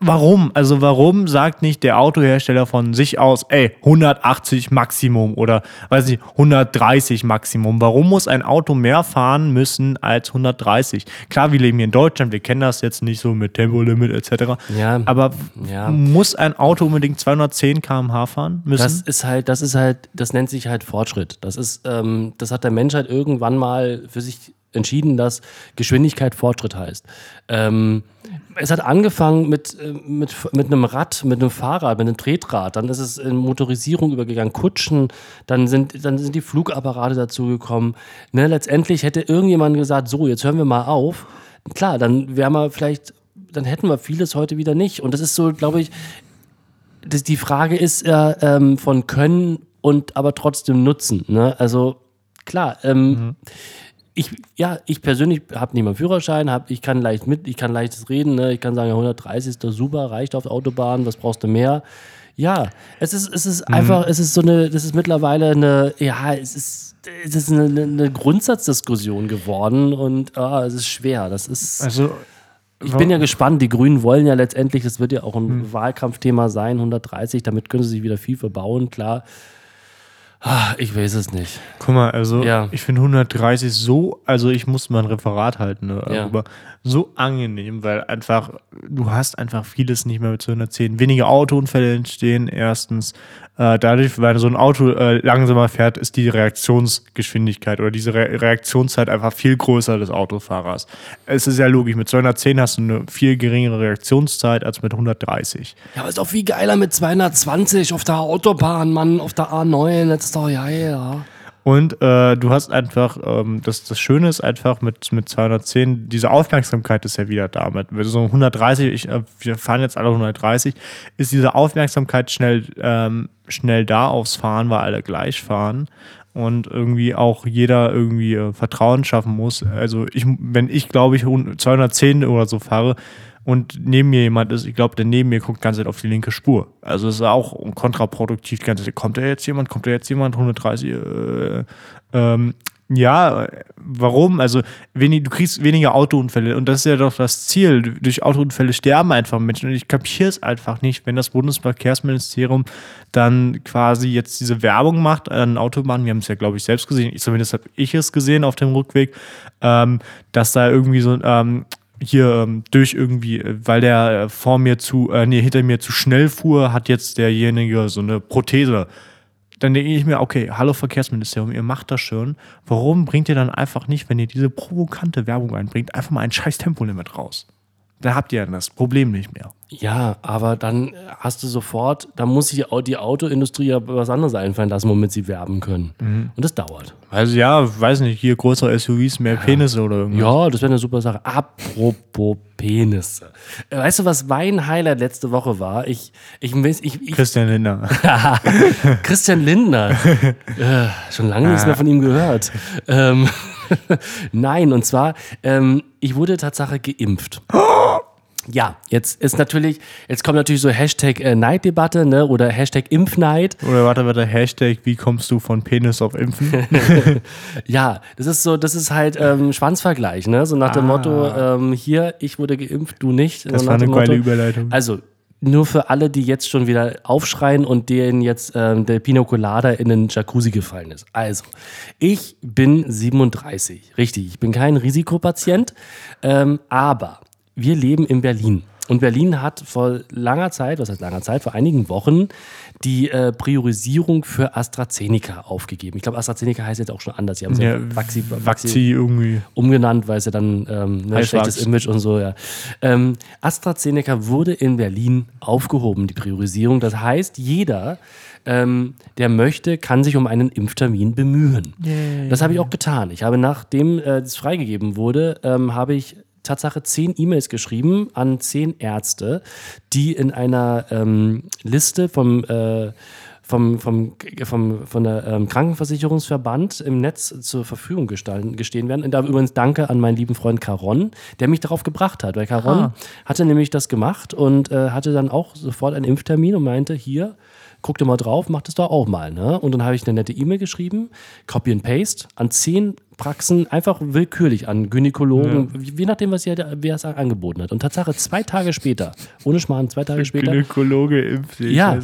warum? Also warum sagt nicht der Autohersteller von sich aus, ey, 180 Maximum oder weiß ich, 130 Maximum? Warum muss ein Auto mehr fahren müssen als 130? Klar, wir leben hier in Deutschland, wir kennen das jetzt nicht so mit Tempolimit etc. Ja. Aber Ja. muss ein Auto unbedingt 210 km/h fahren müssen? Das ist halt, das ist halt, das nennt sich halt Fortschritt. Das ist, ähm, das hat der Mensch halt irgendwann mal für sich entschieden, dass Geschwindigkeit Fortschritt heißt. Ähm, es hat angefangen mit, äh, mit, mit einem Rad, mit einem Fahrrad, mit einem Tretrad, dann ist es in Motorisierung übergegangen, Kutschen, dann sind, dann sind die Flugapparate dazugekommen. Ne, letztendlich hätte irgendjemand gesagt, so, jetzt hören wir mal auf. Klar, dann wären wir vielleicht, dann hätten wir vieles heute wieder nicht. Und das ist so, glaube ich, das, die Frage ist ja ähm, von können und aber trotzdem nutzen. Ne? Also klar, ähm, ich, ja, ich persönlich habe nicht mal Führerschein, hab, ich kann leicht mit, ich kann leichtes reden, ne? ich kann sagen, ja, 130 ist doch super, reicht auf der Autobahn, was brauchst du mehr? Ja, es ist, es ist einfach, es ist so eine, das ist mittlerweile eine, ja, es ist, es ist eine, eine Grundsatzdiskussion geworden und ah, es ist schwer. Das ist. also, Ich bin ja gespannt. Die Grünen wollen ja letztendlich, das wird ja auch ein Wahlkampfthema sein, 130, damit können sie sich wieder viel verbauen, klar. Ah, ich weiß es nicht. Guck mal, also Ja. ich finde 130 so, also ich musste mal ein Referat halten, ne, Ja. So angenehm, weil einfach, du hast einfach vieles nicht mehr mit 210. Weniger Autounfälle entstehen, erstens. Äh, dadurch, weil so ein Auto äh, langsamer fährt, ist die Reaktionsgeschwindigkeit oder diese Re Reaktionszeit einfach viel größer des Autofahrers. Es ist ja logisch, mit 210 hast du eine viel geringere Reaktionszeit als mit 130. Ja, aber ist doch viel geiler mit 220 auf der Autobahn, Mann, auf der A9. Das ist doch geil, ja. Und äh, du hast einfach, ähm, das, das Schöne ist einfach mit, mit 210, diese Aufmerksamkeit ist ja wieder damit. Wenn so 130, ich, äh, wir fahren jetzt alle 130, ist diese Aufmerksamkeit schnell, ähm, schnell da aufs Fahren, weil alle gleich fahren. Und irgendwie auch jeder irgendwie äh, Vertrauen schaffen muss. Also ich, wenn ich glaube ich 210 oder so fahre, und neben mir jemand ist, ich glaube, der neben mir guckt die ganze Zeit auf die linke Spur. Also es ist auch kontraproduktiv. Die ganze Zeit, kommt da jetzt jemand, kommt da jetzt jemand, 130, äh, ähm, ja, warum? Also wenig, du kriegst weniger Autounfälle und das ist ja doch das Ziel. Durch Autounfälle sterben einfach Menschen und ich kapiere es einfach nicht, wenn das Bundesverkehrsministerium dann quasi jetzt diese Werbung macht an Autobahnen, wir haben es ja glaube ich selbst gesehen, ich, zumindest habe ich es gesehen auf dem Rückweg, ähm, dass da irgendwie so ähm, hier ähm, durch irgendwie, äh, weil der äh, vor mir zu, äh, nee, hinter mir zu schnell fuhr, hat jetzt derjenige so eine Prothese. Dann denke ich mir, okay, hallo Verkehrsministerium, ihr macht das schon. Warum bringt ihr dann einfach nicht, wenn ihr diese provokante Werbung einbringt, einfach mal ein scheiß Tempolimit raus? Da habt ihr dann das Problem nicht mehr. Ja, aber dann hast du sofort, da muss sich die Au- die Autoindustrie ja was anderes einfallen lassen, womit sie werben können. Und das dauert. Also ja, weiß nicht, hier größere SUVs, mehr Penisse oder irgendwas. Ja, das wäre eine super Sache. Apropos Penisse. Äh, Weißt du, was mein Highlight letzte Woche war? Ich, ich, ich, ich, Christian Lindner. [laughs] [laughs] Christian Lindner. äh, schon lange nichts mehr von ihm gehört. Ähm, [laughs] Nein, und zwar, ähm, ich wurde Tatsache geimpft. Ja, jetzt ist natürlich, jetzt kommt natürlich so Hashtag äh, Neiddebatte, ne, oder Hashtag Impfneid. Oder warte, warte, Hashtag, wie kommst du von Penis auf Impfen? [laughs] [laughs] Ja, das ist so, das ist halt ähm, Schwanzvergleich, ne? So nach dem Motto, ähm, hier, ich wurde geimpft, du nicht. Ah. Das so war eine geile Überleitung. Also, nur für alle, die jetzt schon wieder aufschreien und denen jetzt ähm, der Pina Colada in den Jacuzzi gefallen ist. Also, ich bin 37, richtig. Ich bin kein Risikopatient, ähm, aber wir leben in Berlin. Und Berlin hat vor langer Zeit, was heißt langer Zeit, vor einigen Wochen die äh, Priorisierung für AstraZeneca aufgegeben. Ich glaube, AstraZeneca heißt jetzt auch schon anders. Sie haben es ja, Ja, Vaxi, Vaxi, Vakzi irgendwie. umgenannt, weil es ja dann ähm, ne, schlechtes Wachs. Image und so, ja. Ähm, AstraZeneca wurde in Berlin aufgehoben, die Priorisierung. Das heißt, jeder, ähm, der möchte, kann sich um einen Impftermin bemühen. Das habe ich auch getan. Ich habe, nachdem äh, das freigegeben wurde, ähm, habe ich Tatsache zehn E-Mails geschrieben an zehn Ärzte, die in einer ähm, Liste vom äh, vom, vom, vom, von der ähm, Krankenversicherungsverband im Netz zur Verfügung gestalten, gestehen werden. Und da übrigens danke an meinen lieben Freund Caron, der mich darauf gebracht hat. Weil Caron Ah. hatte nämlich das gemacht und äh, hatte dann auch sofort einen Impftermin und meinte, hier, guck dir mal drauf, mach das doch auch mal. Ne? Und dann habe ich eine nette E-Mail geschrieben, Copy and Paste, an zehn Praxen, einfach willkürlich an Gynäkologen, je je nachdem, was sie halt, wer es angeboten hat. Und Tatsache, zwei Tage später, ohne Schmarrn, zwei Tage später, Gynäkologe impft ja,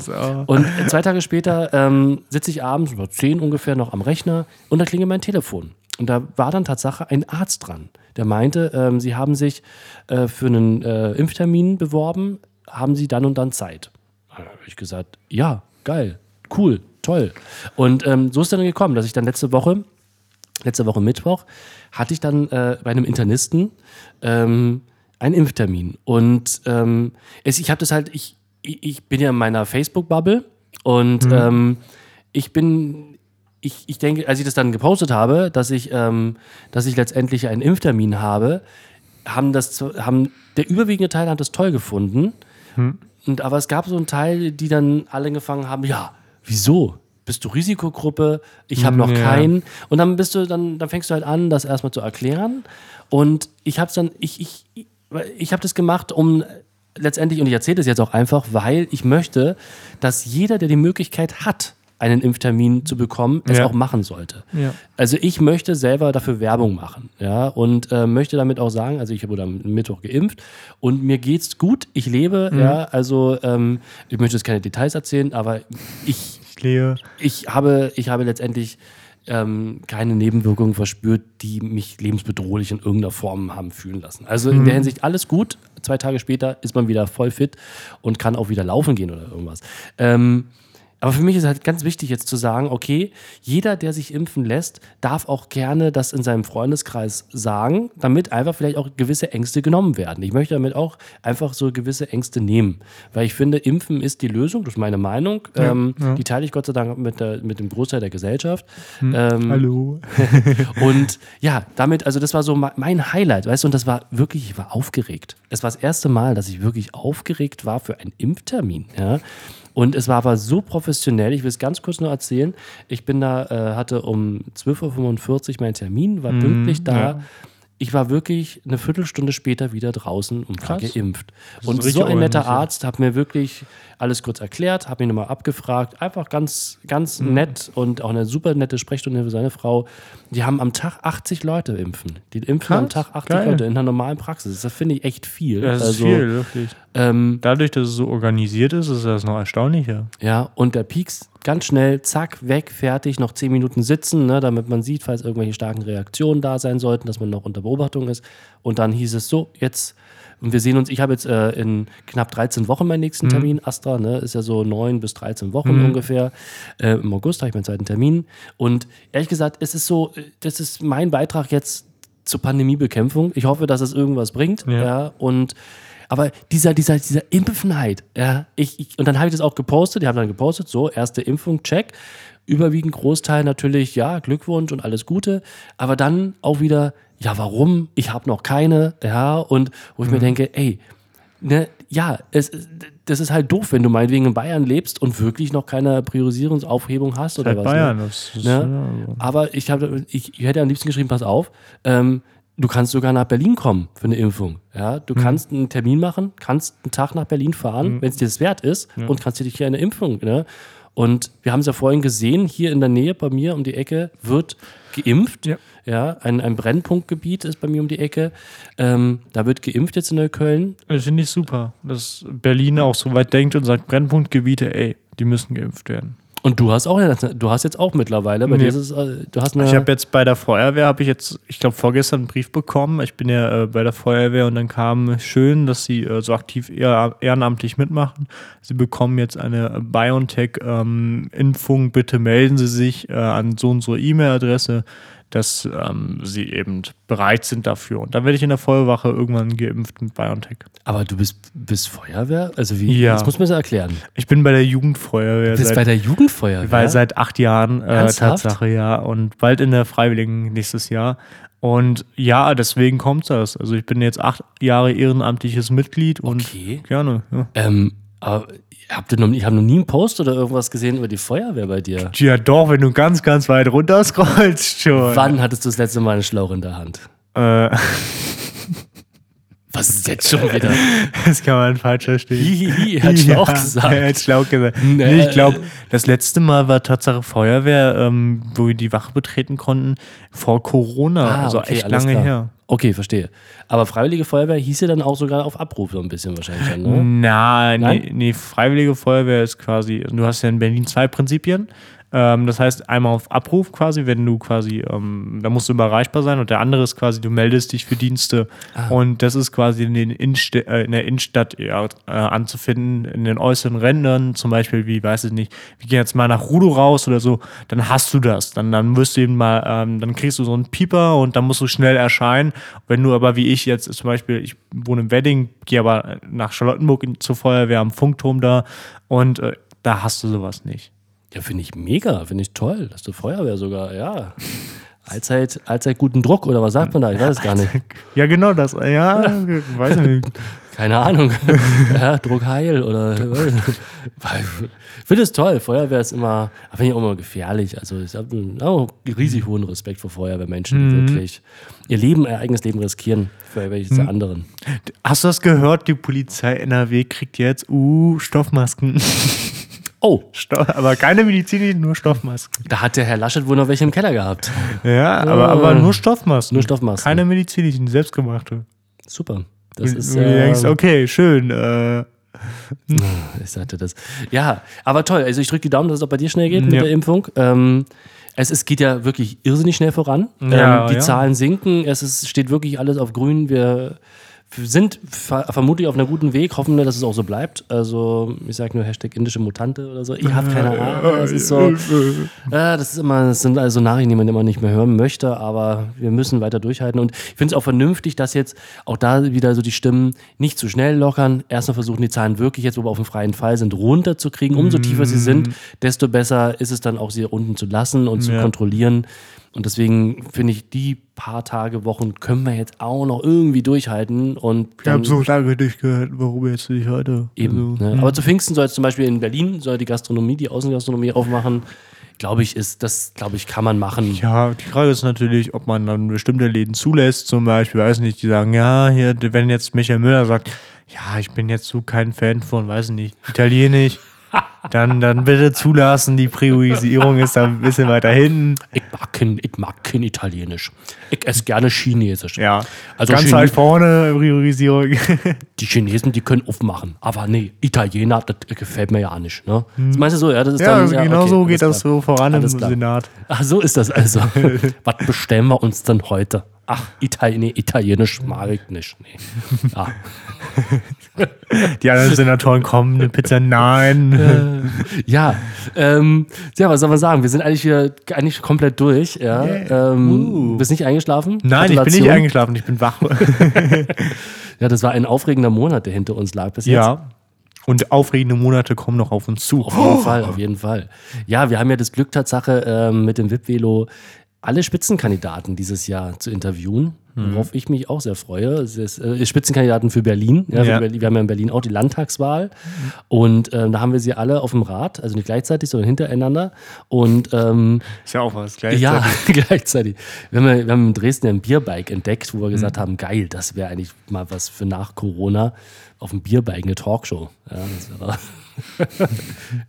und zwei Tage später ähm, sitze ich abends um zehn ungefähr noch am Rechner und da klingelt mein Telefon. Und da war dann Tatsache ein Arzt dran, der meinte, ähm, sie haben sich äh, für einen äh, Impftermin beworben, haben sie dann und dann Zeit. Da habe ich gesagt, ja, geil, cool, toll. Und ähm, so ist dann gekommen, dass ich dann letzte Woche, letzte Woche Mittwoch, hatte ich dann äh, bei einem Internisten ähm, einen Impftermin. Und ähm, es, ich habe das halt, ich, ich bin ja in meiner Facebook-Bubble und ähm, ich bin, ich, ich denke, als ich das dann gepostet habe, dass ich, ähm, dass ich letztendlich einen Impftermin habe, haben das, haben, der überwiegende Teil hat das toll gefunden. Und, aber es gab so einen Teil, die dann alle angefangen haben, ja, wieso? Bist du Risikogruppe? Ich habe noch Ja. keinen. Und dann bist du, dann, dann fängst du halt an, das erstmal zu erklären. Und ich habe es dann, ich, ich, ich, habe das gemacht, um letztendlich, und ich erzähle das jetzt auch einfach, weil ich möchte, dass jeder, der die Möglichkeit hat, einen Impftermin zu bekommen, es Ja. auch machen sollte. Ja. Also ich möchte selber dafür Werbung machen, ja, und äh, möchte damit auch sagen, also ich wurde am Mittwoch geimpft und mir geht's gut, ich lebe, ja, also ähm, ich möchte jetzt keine Details erzählen, aber ich Lehe. Ich habe, ich habe letztendlich ähm, keine Nebenwirkungen verspürt, die mich lebensbedrohlich in irgendeiner Form haben fühlen lassen. Also in der Hinsicht alles gut. Zwei Tage später ist man wieder voll fit und kann auch wieder laufen gehen oder irgendwas. Ähm, aber für mich ist halt ganz wichtig jetzt zu sagen, okay, jeder, der sich impfen lässt, darf auch gerne das in seinem Freundeskreis sagen, damit einfach vielleicht auch gewisse Ängste genommen werden. Ich möchte damit auch einfach so gewisse Ängste nehmen, weil ich finde, Impfen ist die Lösung, das ist meine Meinung. ähm, Die teile ich Gott sei Dank mit, der, mit dem Großteil der Gesellschaft. Ähm, Hallo. [laughs] und ja, damit, also das war so me- mein Highlight, weißt du, und das war wirklich, ich war aufgeregt. Es war das erste Mal, dass ich wirklich aufgeregt war für einen Impftermin, ja. Und es war aber so professionell, ich will es ganz kurz nur erzählen. Ich bin da, äh, hatte um 12.45 Uhr meinen Termin, war pünktlich da. ja. Ich war wirklich eine Viertelstunde später wieder draußen und war geimpft. ist Und so ein netter. Arzt hat mir wirklich alles kurz erklärt, hat mich nochmal abgefragt. Einfach ganz, ganz Mhm. nett und auch eine super nette Sprechstunde für seine Frau. Die haben am Tag 80 Leute impfen. Die impfen am Krass, Tag 80 geil. Leute in einer normalen Praxis. Das finde ich echt viel. Das ist also, viel, wirklich. Ähm, Dadurch, dass es so organisiert ist, ist das noch erstaunlicher. ja, und der Pieks ganz schnell, zack, weg, fertig, noch 10 Minuten sitzen, ne, damit man sieht, falls irgendwelche starken Reaktionen da sein sollten, dass man noch unter Beobachtung ist. Und dann hieß es so, jetzt, und wir sehen uns, ich habe jetzt äh, in knapp 13 Wochen meinen nächsten Termin, Astra, ne, ist ja so 9 bis 13 Wochen ungefähr. Äh, Im August habe ich meinen zweiten Termin. Und ehrlich gesagt, es ist so, äh, das ist mein Beitrag jetzt zur Pandemiebekämpfung. Ich hoffe, dass es irgendwas bringt. Ja. Ja. und aber dieser, dieser, dieser Impfenheit, ja, ich, ich, und dann habe ich das auch gepostet, die haben dann gepostet, so, erste Impfung, check. Überwiegend Großteil natürlich, ja, Glückwunsch und alles Gute. Aber dann auch wieder, ja, warum? Ich habe noch keine, ja, und wo ich mir denke, ey, ne, ja, es, das ist halt doof, wenn du meinetwegen in Bayern lebst und wirklich noch keine Priorisierungsaufhebung hast oder Seit was. Bayern. Ne? Das ist, Ne? ja, Aber ich, hab, ich, ich hätte am liebsten geschrieben, pass auf, ähm, du kannst sogar nach Berlin kommen für eine Impfung. Ja? Du kannst einen Termin machen, kannst einen Tag nach Berlin fahren, wenn es dir das wert ist und kannst dir hier eine Impfung. Ne? Und wir haben es ja vorhin gesehen, hier in der Nähe bei mir um die Ecke wird geimpft. Ja. Ja, ein, ein Brennpunktgebiet ist bei mir um die Ecke. Ähm, da wird geimpft jetzt in Neukölln. Das finde ich super, dass Berlin auch so weit denkt und sagt, Brennpunktgebiete, ey, die müssen geimpft werden. Und du hast auch, du hast jetzt auch mittlerweile, bei Nee. dir ist es, äh, du hast eine. Ich habe jetzt bei der Feuerwehr, habe ich jetzt, ich glaube, vorgestern einen Brief bekommen. Ich bin ja äh, bei der Feuerwehr und dann kam schön, dass sie äh, so aktiv ehrenamtlich mitmachen. Sie bekommen jetzt eine BioNTech-Impfung. Bitte melden Sie sich äh, an so und so E-Mail-Adresse, dass ähm, Sie eben bereit sind dafür. Und dann werde ich in der Feuerwache irgendwann geimpft mit BioNTech. aber du bist, bist Feuerwehr? Also wie? Ja. Das muss man so erklären. Ich bin bei der Jugendfeuerwehr. Du bist seit- bei der Jugendfeuerwehr. Weil seit acht Jahren äh? Tatsache, ja. Und bald in der Freiwilligen nächstes Jahr. Und ja, deswegen kommt das. Also ich bin jetzt acht Jahre ehrenamtliches Mitglied und Okay. gerne. Ja. Ähm, aber habt ihr noch, ich habe noch nie einen Post oder irgendwas gesehen über die Feuerwehr bei dir. ja, doch, wenn du ganz, ganz weit runter scrollst schon. Wann hattest du das letzte Mal einen Schlauch in der Hand? Äh, [laughs] Was ist jetzt schon wieder? [laughs] das kann man falsch verstehen. Hihihi, hat Schlauch gesagt. Er hat Schlauch gesagt. Nee. Nee, ich glaube, das letzte Mal war Tatsache Feuerwehr, ähm, wo wir die Wache betreten konnten, vor Corona. also echt Ah, alles lange klar. her. Okay, verstehe. Aber Freiwillige Feuerwehr hieß ja dann auch sogar auf Abruf so ein bisschen wahrscheinlich. Dann, ne? Nein, Nein? Nee, nee, Freiwillige Feuerwehr ist quasi, du hast ja in Berlin zwei Prinzipien. Ähm, das heißt, einmal auf Abruf quasi, wenn du quasi, ähm, da musst du immer erreichbar sein und der andere ist quasi, du meldest dich für Dienste und das ist quasi in, den Innenst äh, in der Innenstadt ja, äh, anzufinden, in den äußeren Rändern, zum Beispiel, wie, weiß ich nicht, wir gehen jetzt mal nach Rudo raus oder so, dann hast du das. Dann, dann wirst du eben mal, ähm, dann kriegst du so einen Pieper und dann musst du schnell erscheinen. Wenn du aber wie ich jetzt zum Beispiel, ich wohne im Wedding, gehe aber nach Charlottenburg zur Feuerwehr am Funkturm da und äh, da hast du sowas nicht. Ja, finde ich mega, finde ich toll, dass du Feuerwehr sogar, ja. Allzeit, allzeit guten Druck oder was sagt man da? Ich weiß es gar nicht. Ja, genau das. Ja, weiß ich nicht. Keine Ahnung. [laughs] ja, Druck heil oder. Ich finde es toll. Feuerwehr ist immer, finde ich auch immer gefährlich. Also ich habe auch riesig hohen Respekt vor Feuerwehrmenschen, die wirklich ihr Leben, ihr eigenes Leben riskieren für welches der anderen. Hast du das gehört? Die Polizei NRW kriegt jetzt, uh, Stoffmasken. Oh, Sto aber keine medizinischen, nur Stoffmasken. da hat der Herr Laschet wohl noch welche im Keller gehabt. Ja, aber, aber nur Stoffmasken. Nur Stoffmasken. Keine medizinischen, selbstgemachte. Super. Das Und ist du denkst, ähm, okay, schön. Äh, [laughs] Ich sagte das. Ja, aber toll. Also ich drücke die Daumen, dass es auch bei dir schnell geht mit Ja. der Impfung. Ähm, es, es geht ja wirklich irrsinnig schnell voran. Ja, ähm, die ja. Zahlen sinken. Es ist, steht wirklich alles auf grün. Wir sind ver vermutlich auf einem guten Weg. Hoffen wir, dass es auch so bleibt. Also ich sage nur Hashtag indische Mutante oder so. Ich habe keine Ahnung. Das ist so. Ja, das ist immer, das sind also Nachrichten, die man immer nicht mehr hören möchte, aber wir müssen weiter durchhalten. Und ich finde es auch vernünftig, dass jetzt auch da wieder so die Stimmen nicht zu schnell lockern. Erstmal versuchen, die Zahlen wirklich jetzt, wo wir auf dem freien Fall sind, runterzukriegen. Umso tiefer sie sind, desto besser ist es dann auch, sie unten zu lassen und zu Ja. kontrollieren. Und deswegen finde ich, die paar Tage, Wochen können wir jetzt auch noch irgendwie durchhalten. Und Ich habe so lange nicht gehört, warum jetzt nicht heute. Eben. Also, ne? Aber zu Pfingsten soll jetzt zum Beispiel in Berlin soll die Gastronomie, die Außengastronomie aufmachen. Glaube ich, ist das, glaube ich, kann man machen. Ja, die Frage ist natürlich, ob man dann bestimmte Läden zulässt, zum Beispiel, weiß nicht, die sagen, ja, hier, wenn jetzt Michael Müller sagt, ja, ich bin jetzt so kein Fan von, weiß nicht, Italienisch, dann, dann bitte zulassen, die Priorisierung ist da ein bisschen weiter hinten. Ich mag kein, ich mag kein Italienisch. Ich esse gerne Chinesisch. Ja, Also ganz Chine- halt vorne, Priorisierung. [laughs] Die Chinesen, die können aufmachen. Aber nee, Italiener, das gefällt mir ja nicht. Ne? Das meinst du so? Ja, das ist ja, dann, also genau okay, so geht das klar. so voran Alles im klar. Senat. Ach, so ist das also. [laughs] Was bestellen wir uns denn heute? Ach, Italien, nee, Italienisch mag ich nicht. Nee. Ja. [laughs] Die anderen Senatoren kommen, eine Pizza, nein. Ja, ähm, ja, was soll man sagen? Wir sind eigentlich hier eigentlich komplett durch. Ja. Yeah. Ähm, Uh. Bist nicht eingeschlafen? Nein, ich bin nicht eingeschlafen, ich bin wach. [laughs] Ja, das war ein aufregender Monat, der hinter uns lag bis jetzt. ja. Und aufregende Monate kommen noch auf uns zu. Auf jeden Fall, auf jeden Fall. Ja, wir haben ja das Glück, Tatsache, ähm, mit dem VIP-Velo alle Spitzenkandidaten dieses Jahr zu interviewen, Mhm. worauf ich mich auch sehr freue. Es ist, äh, Spitzenkandidaten für Berlin. Ja, Ja. Berlin. Wir haben ja in Berlin auch die Landtagswahl und ähm, da haben wir sie alle auf dem Rad, also nicht gleichzeitig, sondern hintereinander. Und ähm, Ist ja auch was gleichzeitig. ja, [laughs] gleichzeitig. Wir haben, wir haben in Dresden ein Bierbike entdeckt, Mhm. wo wir gesagt haben, geil, das wäre eigentlich mal was für nach Corona auf dem Bierbike, eine Talkshow. Ja, das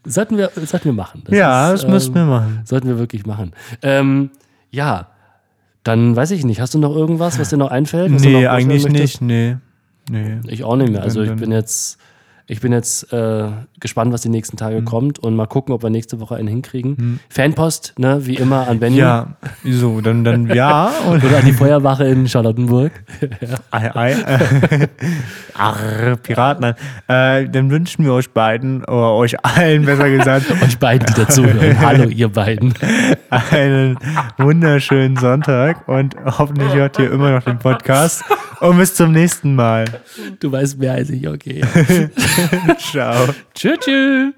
[laughs] sollten, wir, sollten wir machen. Das Ja, ist, das müssten wir ähm, machen. Sollten wir wirklich machen. Ähm, ja, dann weiß ich nicht. Hast du noch irgendwas, was dir noch einfällt? was noch Nee, loswerden eigentlich nicht. Nee. Nee. Ich auch nicht mehr. Also ich bin jetzt, ich bin jetzt äh, gespannt, was die nächsten Mhm. Tage kommt und mal gucken, ob wir nächste Woche einen hinkriegen. Fanpost, ne, wie immer an Benny. Ja, so, dann, dann [laughs] ja. Und Oder an die Feuerwache in Charlottenburg. [laughs] Ei, ei. [laughs] Arr, Piraten. Äh, dann wünschen wir euch beiden, oder euch allen besser gesagt, Euch beiden, die dazuhören. Hallo, ihr beiden. einen wunderschönen Sonntag und hoffentlich hört ihr immer noch den Podcast. Und bis zum nächsten Mal. Du weißt mehr als ich, okay. Ciao. tschüss, tschüss.